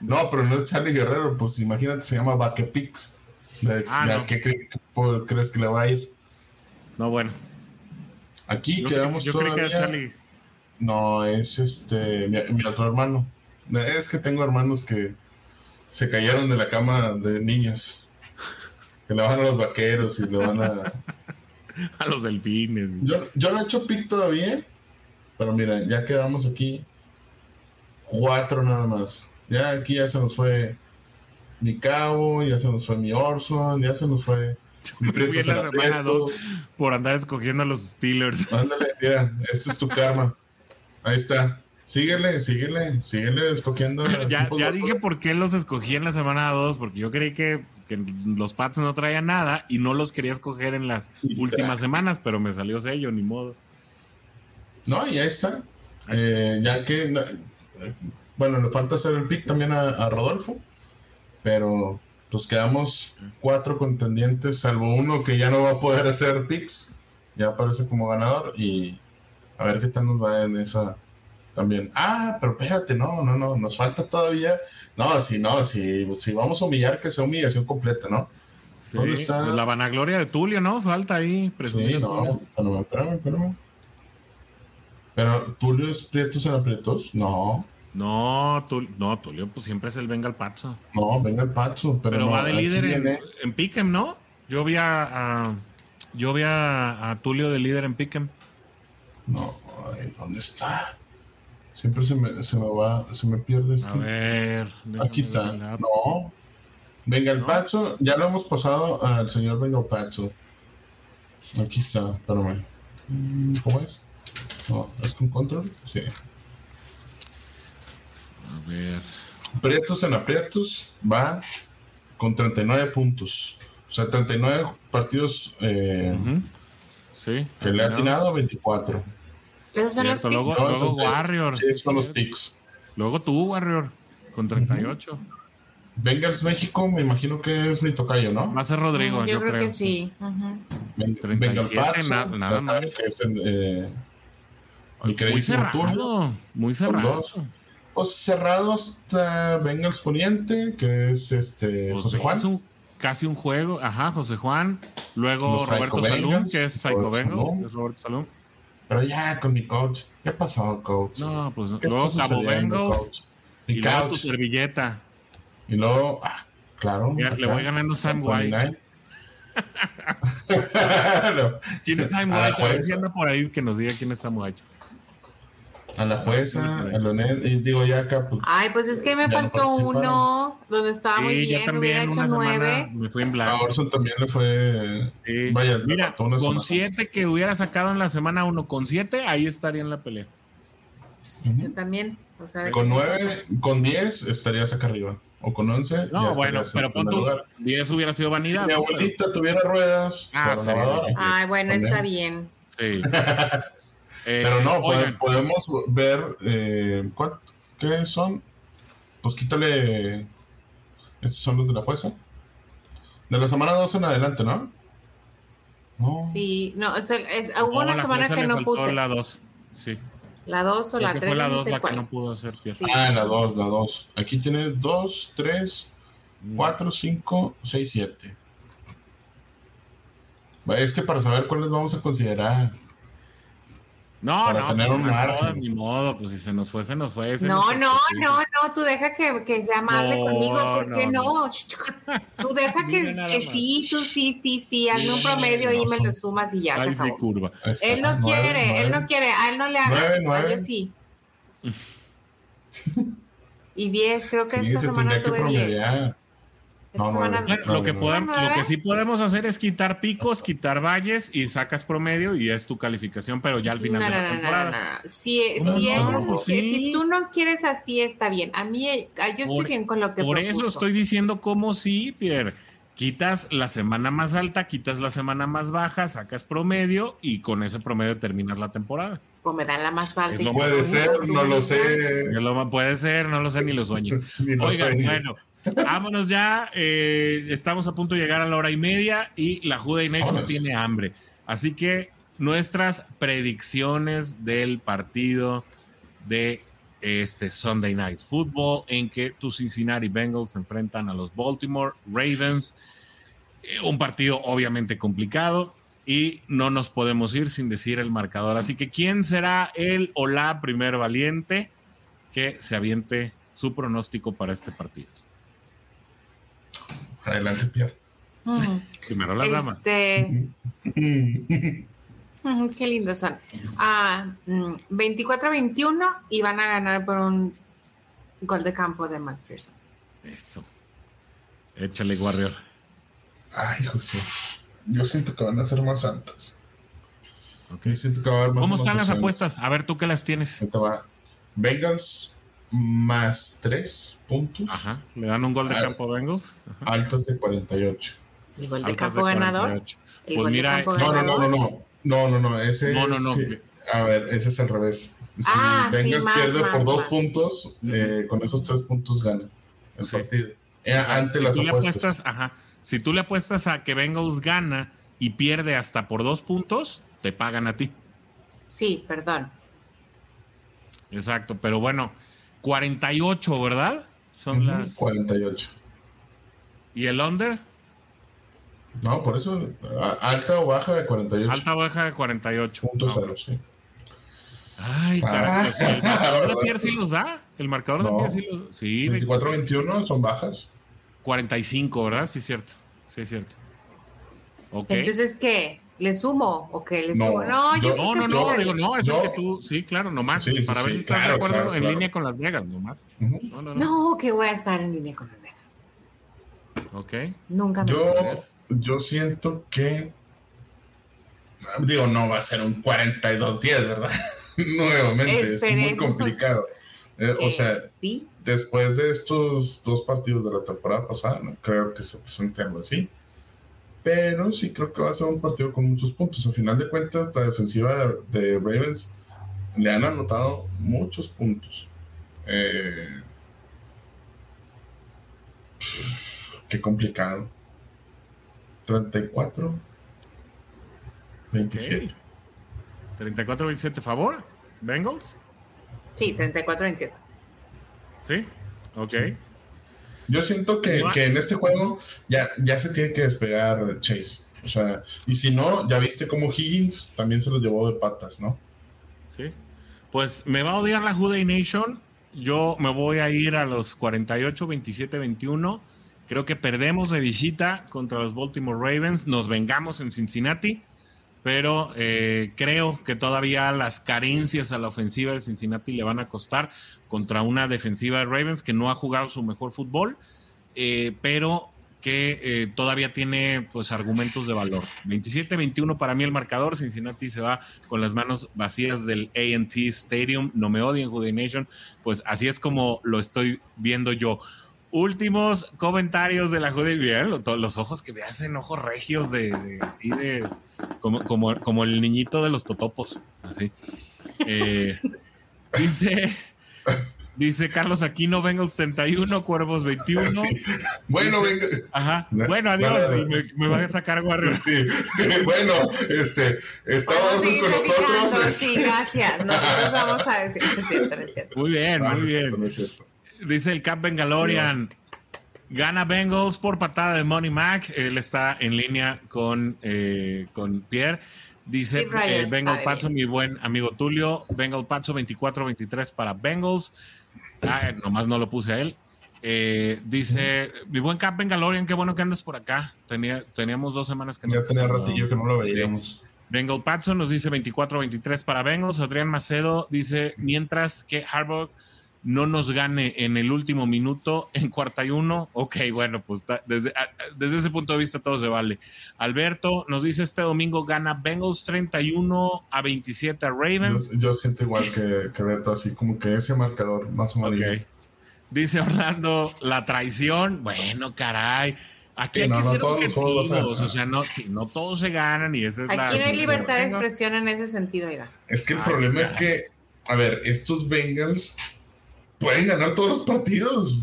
no, pero no es Charlie Guerrero, pues imagínate, se llama Vaquepix. ¿De, Ah, no. qué cre- por- crees que le va a ir? No, bueno. Aquí Yo, quedamos yo que era todavía- Charlie. No, es este, mi, mi otro hermano. Es que tengo hermanos que se cayeron de la cama de niños. Que le van a los vaqueros y le van a... A los delfines. Yo, yo no he hecho pick todavía, pero mira, ya quedamos aquí cuatro nada más. Ya aquí ya se nos fue mi cabo, ya se nos fue mi Orson, ya se nos fue mi Me fui en la semana aprietos. dos por andar escogiendo a los Steelers. Ándale, mira, este es tu karma. Ahí está. Síguele, síguele, síguele escogiendo. ya, ya dije por qué los escogí en la semana 2, porque yo creí que, que los Pats no traían nada y no los quería escoger en las últimas semanas, pero me salió sello, ni modo. No, y ahí está. Eh, ya que, eh, bueno, le falta hacer el pick también a, a Rodolfo, pero pues quedamos cuatro contendientes, salvo uno que ya no va a poder hacer picks, ya aparece como ganador y a ver qué tal nos va en esa también. Ah, pero espérate, no, no, no, nos falta todavía. No, si no, si, si vamos a humillar, que sea humillación completa, ¿no? Sí, ¿Dónde está? pues la vanagloria de Tulio, ¿no? Falta ahí presumir. Sí, no, espérame, espérame, espérame. Pero Tulio es Prietos en aprietos, no. No, no, Tulio, pues siempre es el venga al pazo. No, venga el Pacho, pero, Pero, no, va de líder en, en Pick'em, ¿no? Yo vi a, a- yo vi a, a Tulio de líder en Pick'em. No, ay, ¿dónde está? Siempre se me, se me va, se me pierde A este. ver. déjame Aquí está. ver No. Venga el ¿No? Pacho, ya lo hemos pasado al señor Venga el Pacho. Aquí está, espérame. Mm, ¿Cómo es? No, ¿es con control? Sí. A ver. Prietos en aprietos va con 39 puntos. O sea, 39 partidos eh, Ujú. Sí. que le ha atinado 24. Esos son los Cierto, luego, picks. Luego entonces, Warrior. Sí, son los picks. Luego tú, Warrior, con 38. Bengals México, me imagino que es mi tocayo, ¿no? Va a ser Rodrigo, Mm, yo, yo, creo, que sí. Ujú. Ven- 37, Venga el Pacho, na- nada mal. que es el, eh, Muy cerrado. Muy Son cerrado. Dos. Pues cerrado hasta Bengals Poniente, que es este José es Juan. un- casi un juego. Ajá, José Juan. Luego Los Roberto Salum, que es Psycho Bengals. Es Roberto Salum. Pero ya con mi coach. ¿Qué pasó, coach? No, pues ¿Qué luego Cabo Bengals. Mi Y luego tu servilleta. Y luego, ah, claro. Ya, le voy ganando Sam White. No, ¿Quién es Sam White? A ver si anda por ahí que nos diga quién es Sam White. A la jueza, a Leonel, y digo ya acá, pues, Ay, pues es que me faltó uno donde estaba muy Sí, yo bien, hubiera también hecho una semana nueve. me fui en a blanco. Orson también le fue. Sí. Vaya, Mira, con semana. siete que hubiera sacado en la semana uno, con siete, ahí estaría en la pelea. Sí, Yo también. O sea, Con 9, con 10 estarías acá arriba. O con 11. No, bueno, pero pon tú, 10 hubiera sido Si vanidad. mi ¿no? abuelita tuviera ruedas, Ah. Ay, bueno, También. está bien. Sí. Eh, Pero no, oigan, podemos ver. Eh, ¿cuál- ¿Qué son? Pues quítale. Estos son los de la jueza. De la semana 2 en adelante, ¿no? No. Sí, no, es el- es- hubo una semana que no puse. la 2. Sí. La 2 o Creo la que 3, fue la no 2 sé la que cuál. no pudo hacer. Sí. Ah, la 2, la 2. Aquí tiene 2, 3, Mm. 4, 5, 6, 7. Es que para saber cuáles vamos a considerar. No, no, tener pues, un no, ni modo, pues si se nos fue, se nos fue. Se no, nos no, fue. no, pues, pues. no, tú deja que, que sea amable no, conmigo, porque no? no? Tú deja que, que sí, tú sí, sí, sí, hazme un promedio y me lo sumas y ya. Ahí se sí curva. Él no quiere, él no quiere, a él no le hagas, 9, yo sí. y 10, creo que sí, esta semana tuve 10. Lo, que sí podemos hacer es quitar picos, quitar valles y sacas promedio y es tu calificación, pero ya al final de la temporada. Si, tú no quieres así, está bien. A mí, yo estoy bien con lo que Por eso estoy diciendo como sí, Pierre. Quitas la semana más alta, quitas la semana más baja, sacas promedio y con ese promedio terminas la temporada O me dan la más alta. Lo puede ser, no lo sé. puede ser, no lo sé, ni lo sueñes. Oigan, bueno, Vámonos ya. Eh, estamos a punto de llegar a la hora y media y la Juda Nation tiene hambre. Así que nuestras predicciones del partido de este Sunday Night Football en que tus Cincinnati Bengals se enfrentan a los Baltimore Ravens. Eh, un partido obviamente complicado y no nos podemos ir sin decir el marcador. Así que, ¿quién será el o la primer valiente que se aviente su pronóstico para este partido? Adelante, Pierre. Primero las damas. Este, qué lindos son. 24-21 ah, mm, y van a ganar por un gol de campo de McPherson. Eso. Échale, Warrior. Ay, José. Yo siento que van a ser más altas. Okay. Siento que va a haber más ¿Cómo están las apuestas? A ver, ¿tú qué las tienes? Bengals más 3 puntos. Ajá. ¿Le dan un gol de campo a Bengals? Altas de 48. ¿El gol de campo ganador? pues mira, no, no, no, no, no. No, no, no. Ese no, no, no. a ver, ese es al revés. Si ah, Bengals pierde por dos puntos, eh, con esos tres puntos gana el partido. Eh, ante si las tú apuestas. Le apuestas, ajá. Si tú le apuestas a que Bengals gana y pierde hasta por dos puntos, te pagan a ti. Sí, perdón. Exacto, pero bueno, 48, ¿verdad? Son las 48. ¿Y el under? No, por eso, alta o baja de 48. Alta o baja de 48. Punto cero, sí. Ay, carajo. Pues, ¿El marcador de Pierre sí los da? ¿El marcador de Pierre sí los da? Sí. 24-21 son bajas. 45, ¿verdad? Sí, es cierto. Sí, es cierto. Okay. Entonces, ¿qué? ¿Le sumo o qué le sumo? No, yo no, no, no, digo, no, es que tú, sí, claro, nomás, para ver si estás de acuerdo en línea con Las Vegas, nomás. no, no, no, que voy a estar en línea con Las Vegas. Ok. Nunca me Yo, yo siento que, digo, no va a ser un 42-10, ¿verdad? Nuevamente, es muy complicado. Eh, o sea, ¿sí? después de estos dos partidos de la temporada pasada, no creo que se presente algo así pero sí creo que va a ser un partido con muchos puntos. A final de cuentas, la defensiva de, Ravens le han anotado muchos puntos. Eh, qué complicado. 34, 27. 34, 27, favor. Bengals. Sí, 34, 27. Sí, ok. Yo siento que, en este juego ya, ya se tiene que despegar Chase. O sea, y si no, ya viste como Higgins también se lo llevó de patas, ¿no? Sí. Pues me va a odiar la Juday Nation. Yo me voy a ir a los 48, 27, 21. Creo que perdemos de visita contra los Baltimore Ravens. Nos vengamos en Cincinnati. Pero eh, creo que todavía las carencias a la ofensiva de Cincinnati le van a costar contra una defensiva de Ravens que no ha jugado su mejor fútbol, eh, pero que eh, todavía tiene pues argumentos de valor. 27-21 para mí el marcador, Cincinnati se va con las manos vacías del AT Stadium, no me odien Judy Nation, pues así es como lo estoy viendo yo. Últimos comentarios de la Judy, bien, los, ojos que me hacen ojos regios de, así de como, como, como, el niñito de los totopos, así. Eh, dice Dice Carlos Aquino, Bengals 31, Cuervos 21. Bueno, venga. Ajá. Bueno, adiós. me, me van a sacar Warrior. Sí. Bueno, este, estábamos con nosotros. Sí, gracias. Nosotros vamos a decir. Es cierto, es cierto. Muy bien, muy bien. Dice el Cap Bengalorian. Gana Bengals por patada de Money Mac. Él está en línea con, eh, con Pierre. Dice eh, Bengal Patso, mi buen amigo Tulio. Bengal Patso 24-23 para Bengals. Ah, nomás no lo puse a él. Eh, dice, mi buen Cap Bengalorian, qué bueno que andas por acá. Tenía, teníamos dos semanas que no. Ya tenía ratillo que no lo veíamos. Bengal Patson nos dice 24-23 para Bengals. Adrián Macedo dice, mientras que Harbaugh no nos gane en el último minuto en cuarta y uno, ok, bueno, pues desde, desde ese punto de vista todo se vale. Alberto nos dice este domingo gana Bengals 31 a 27 a Ravens. Yo, siento igual que, que, Beto, así como que ese marcador más o menos. Dice Orlando, la traición, bueno, caray. Aquí hay que ser objetivos, o sea, no, si no todos se ganan y esa es Aquí la... no hay libertad de expresión en ese sentido, oiga. Es que el problema es que, a ver, estos Bengals pueden ganar todos los partidos.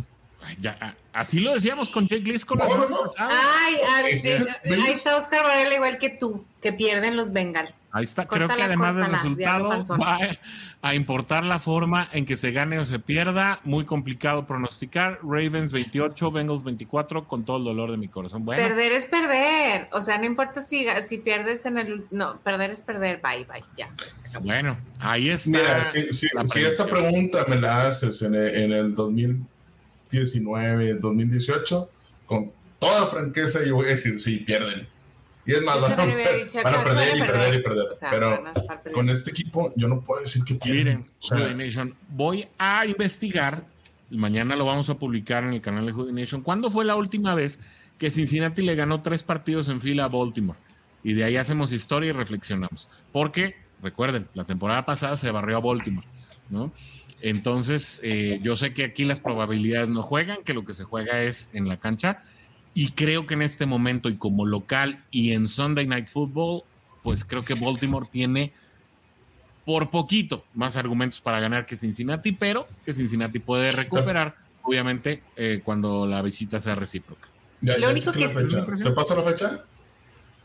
Ya, así lo decíamos con Jake Liz con Ay, ahí está Oscar Varela igual que tú, que pierden los Bengals. Ahí está, creo que además del resultado va a importar la forma en que se gane o se pierda. Muy complicado pronosticar. Ravens 28, Bengals 24, con todo el dolor de mi corazón. Bueno. Perder es perder. O sea, no importa si, si pierdes en el. No, perder es perder. Bye, bye, ya. Bueno, ahí está. Mira, si, esta pregunta me la haces en el, en el 2019, 2018, con toda franqueza, yo voy a decir: sí, pierden. Y es más, van a, perder y perder y perder. Pero con este equipo, yo no puedo decir que pierden. Miren, voy a investigar. Mañana lo vamos a publicar en el canal de Hoodie Nation. ¿Cuándo fue la última vez que Cincinnati le ganó tres partidos en fila a Baltimore? Y de ahí hacemos historia y reflexionamos. Porque Recuerden, la temporada pasada se barrió a Baltimore, ¿no? Entonces, eh, yo sé que aquí las probabilidades no juegan, que lo que se juega es en la cancha. Y creo que en este momento, y como local y en Sunday Night Football, pues creo que Baltimore tiene por poquito más argumentos para ganar que Cincinnati, pero que Cincinnati puede recuperar, obviamente, eh, cuando la visita sea recíproca. lo único que ¿Te paso la fecha?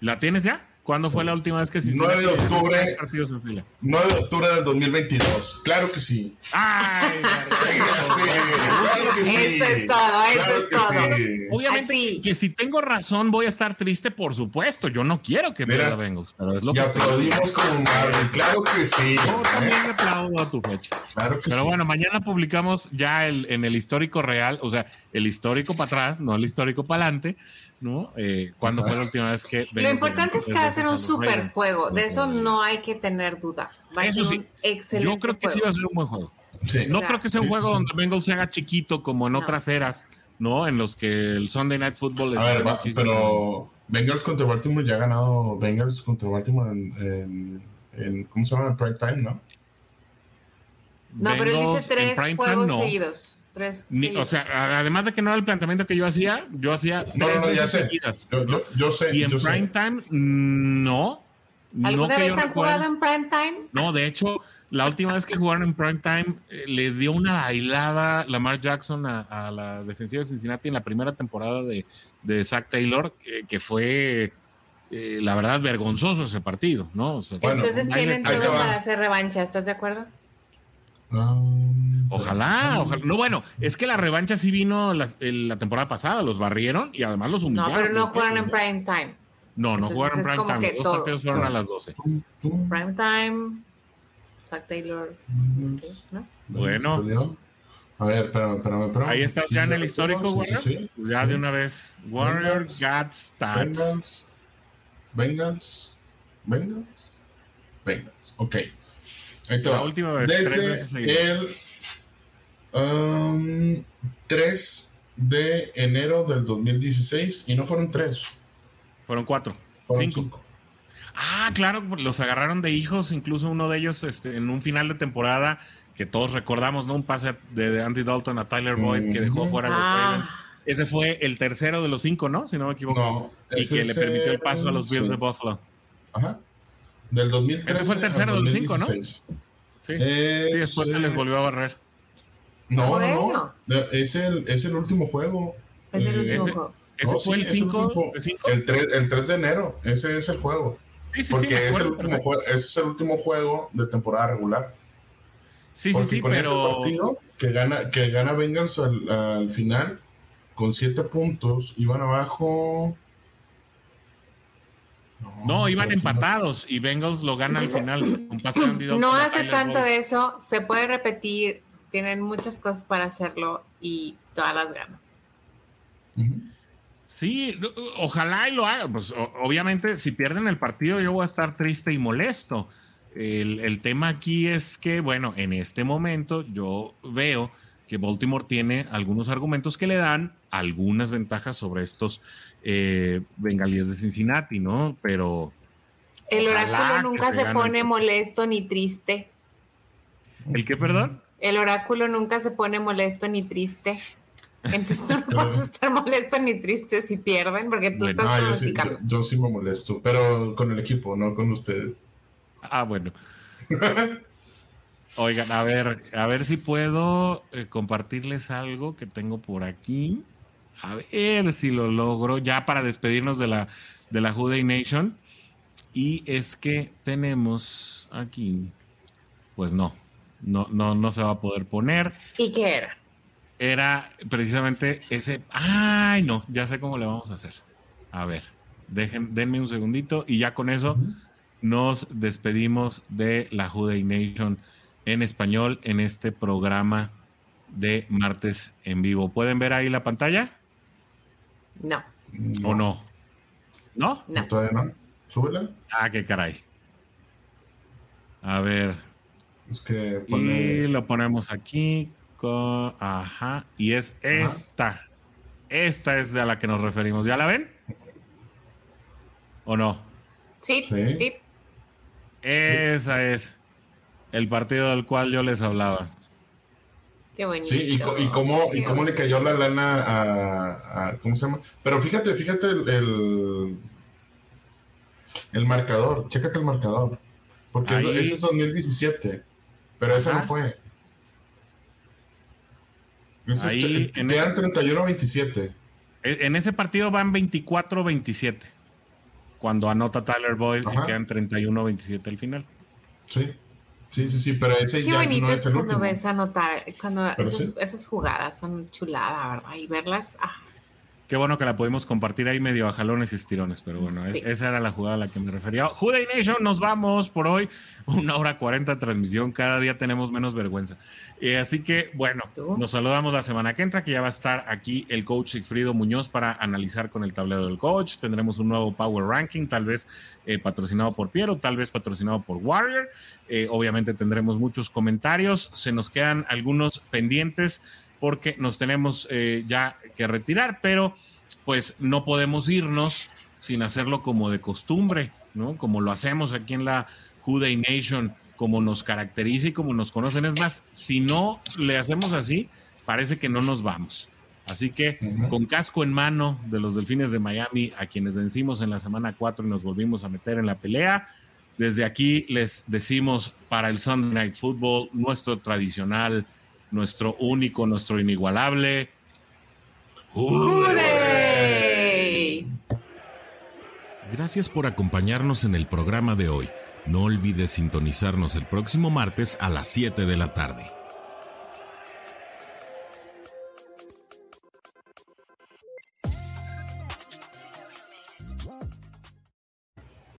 ¿La tienes ya? ¿Cuándo fue la última vez que se 9 de octubre. Partidos en fila? 9 de octubre del 2022. Claro que sí. ¡Ay! claro que sí. Eso es todo, eso es todo. Obviamente que si tengo razón voy a estar triste, por supuesto. Yo no quiero que pierda Bengals, pero es lo y que aplaudimos como Marvel. Claro que sí. Yo también le aplaudo a tu fecha. Claro que pero bueno, mañana publicamos ya el, en el histórico real, o sea, el histórico para atrás, no el histórico para adelante ¿no? Eh, ¿Cuándo fue la última vez que... Lo importante es que va a ser un super juego, de eso no hay que tener duda. Va a ser un excelente Yo creo que sí va a ser un buen juego. No creo que sea un juego donde Bengals se haga chiquito como en otras eras, ¿no? En los que el Sunday Night Football... A ver, pero Bengals contra Baltimore ya ha ganado Bengals contra Baltimore en, en, ¿cómo se llama? En prime time, ¿no? No, pero él dice tres juegos seguidos. Tres, o sea, además de que no era el planteamiento que yo hacía, yo hacía no, tres no, ya sé. seguidas. Yo, yo, sé. Y en prime time, no. ¿Alguna vez han jugado en prime time? No, de hecho, la última vez que jugaron en prime time eh, le dio una bailada Lamar Jackson a, la defensiva de Cincinnati en la primera temporada de, de Zach Taylor, que, fue eh, la verdad vergonzoso ese partido, ¿no? Entonces tienen todo para hacer revancha, ¿estás de acuerdo? Ojalá, ojalá. No, bueno, es que la revancha sí vino la, temporada pasada, los barrieron y además los humillaron. No, pero no jugaron en prime time. No, no jugaron en prime time. Los dos partidos fueron a las 12. Prime time, Zach Taylor. ¿no? Bueno. A ver, pero, pero, pero Ahí estás ya en el histórico, Warrior. Sí, ya de una vez. Warrior, God Stats. Bengals. Bengals. Bengals. Ok. La última vez. Desde el 3 um, de enero del 2016 y no fueron 3. Fueron 4. Fueron 5. Ah, claro, los agarraron de hijos, incluso uno de ellos este, en un final de temporada que todos recordamos, ¿no? Un pase de, Andy Dalton a Tyler Boyd que dejó fuera a los ah. Ravens. Ese fue el tercero de los cinco, ¿no? Si no me equivoco. y que le permitió el paso a los Bills de Buffalo. Ajá. Del 2013 Ese fue el tercero de los cinco, ¿no? Sí. sí, después se les volvió a barrer. No, no, no. Es el, es el último juego. Es el último juego. ¿Ese fue el 5? El, 3, el 3 de enero. Ese es el juego. Sí, sí, Porque es, el último juego, ese es el último juego de temporada regular. Sí, sí, sí, con pero. Ese partido que gana, que gana Bengals al, al final con 7 puntos, iban abajo no, iban empatados y Bengals lo gana al final. no hace tanto de eso, se puede repetir, tienen muchas cosas para hacerlo y todas las ganas. Sí, ojalá y lo hagan. Pues obviamente, si pierden el partido, yo voy a estar triste y molesto. El, el, tema aquí es que, bueno, en este momento yo veo que Baltimore tiene algunos argumentos que le dan algunas ventajas sobre estos eh, bengalíes de Cincinnati, ¿no? Pero... El oráculo nunca se, pone molesto ni triste. ¿El qué, perdón? El oráculo nunca se pone molesto ni triste. Entonces tú no vas a estar molesto ni triste si pierden, porque tú estás no, yo sí, yo, sí, me molesto, pero con el equipo, no con ustedes. Ah, bueno. Oigan, a ver, a ver si puedo eh, compartirles algo que tengo por aquí. A ver si lo logro ya para despedirnos de la, de la Juday Nation. Y es que tenemos aquí, pues no, no, no, no se va a poder poner. ¿Y qué era? Era precisamente ese. Ay, no, ya sé cómo le vamos a hacer. A ver, dejen, denme un segundito y ya con eso nos despedimos de la Juday Nation en español en este programa de martes en vivo. ¿Pueden ver ahí la pantalla? No. ¿O no? ¿No? No. Todavía no. Súbela. Ah, qué caray. A ver. Es que Y lo ponemos aquí. Con... Ajá. Y es esta. Esta es a la que nos referimos. ¿Ya la ven? ¿O no? Sí, sí. sí. Esa es el partido del cual yo les hablaba. Qué bonito. Sí, y, y cómo, y cómo le cayó la lana a, a, ¿Cómo se llama? Pero fíjate, fíjate el, el, marcador. Chécate el marcador. Porque Ahí... ese es 2017. Pero ese no fue. Ese Ahí, es, en quedan 31-27. En ese partido van 24-27. Cuando anota Tyler Boyd y quedan 31-27 al final. Sí. Sí, sí, sí, pero ese Qué ya bonito no es, es el cuando último. ves anotar, cuando esos, sí. esas jugadas son chulada, ¿verdad? Y verlas, ah, Qué bueno que la pudimos compartir ahí medio a jalones y estirones, pero bueno, Sí. esa era la jugada a la que me refería. Juday Nation, nos vamos por hoy. Una hora cuarenta de transmisión, cada día tenemos menos vergüenza. Eh, así que, bueno, ¿Tú? nos saludamos la semana que entra, que ya va a estar aquí el coach Sigfrido Muñoz para analizar con el tablero del coach. Tendremos un nuevo Power Ranking, tal vez eh, patrocinado por Piero, tal vez patrocinado por Warrior. Eh, obviamente tendremos muchos comentarios. Se nos quedan algunos pendientes porque nos tenemos eh, ya que retirar, pero pues no podemos irnos sin hacerlo como de costumbre, ¿no? Como lo hacemos aquí en la Juday Nation, como nos caracteriza y como nos conocen. Es más, si no le hacemos así, parece que no nos vamos. Así que con casco en mano de los Delfines de Miami, a quienes vencimos en la semana 4 y nos volvimos a meter en la pelea, desde aquí les decimos para el Sunday Night Football, nuestro tradicional, nuestro único, nuestro inigualable. ¡Juday! Gracias por acompañarnos en el programa de hoy. No olvides sintonizarnos el próximo martes a las 7 de la tarde.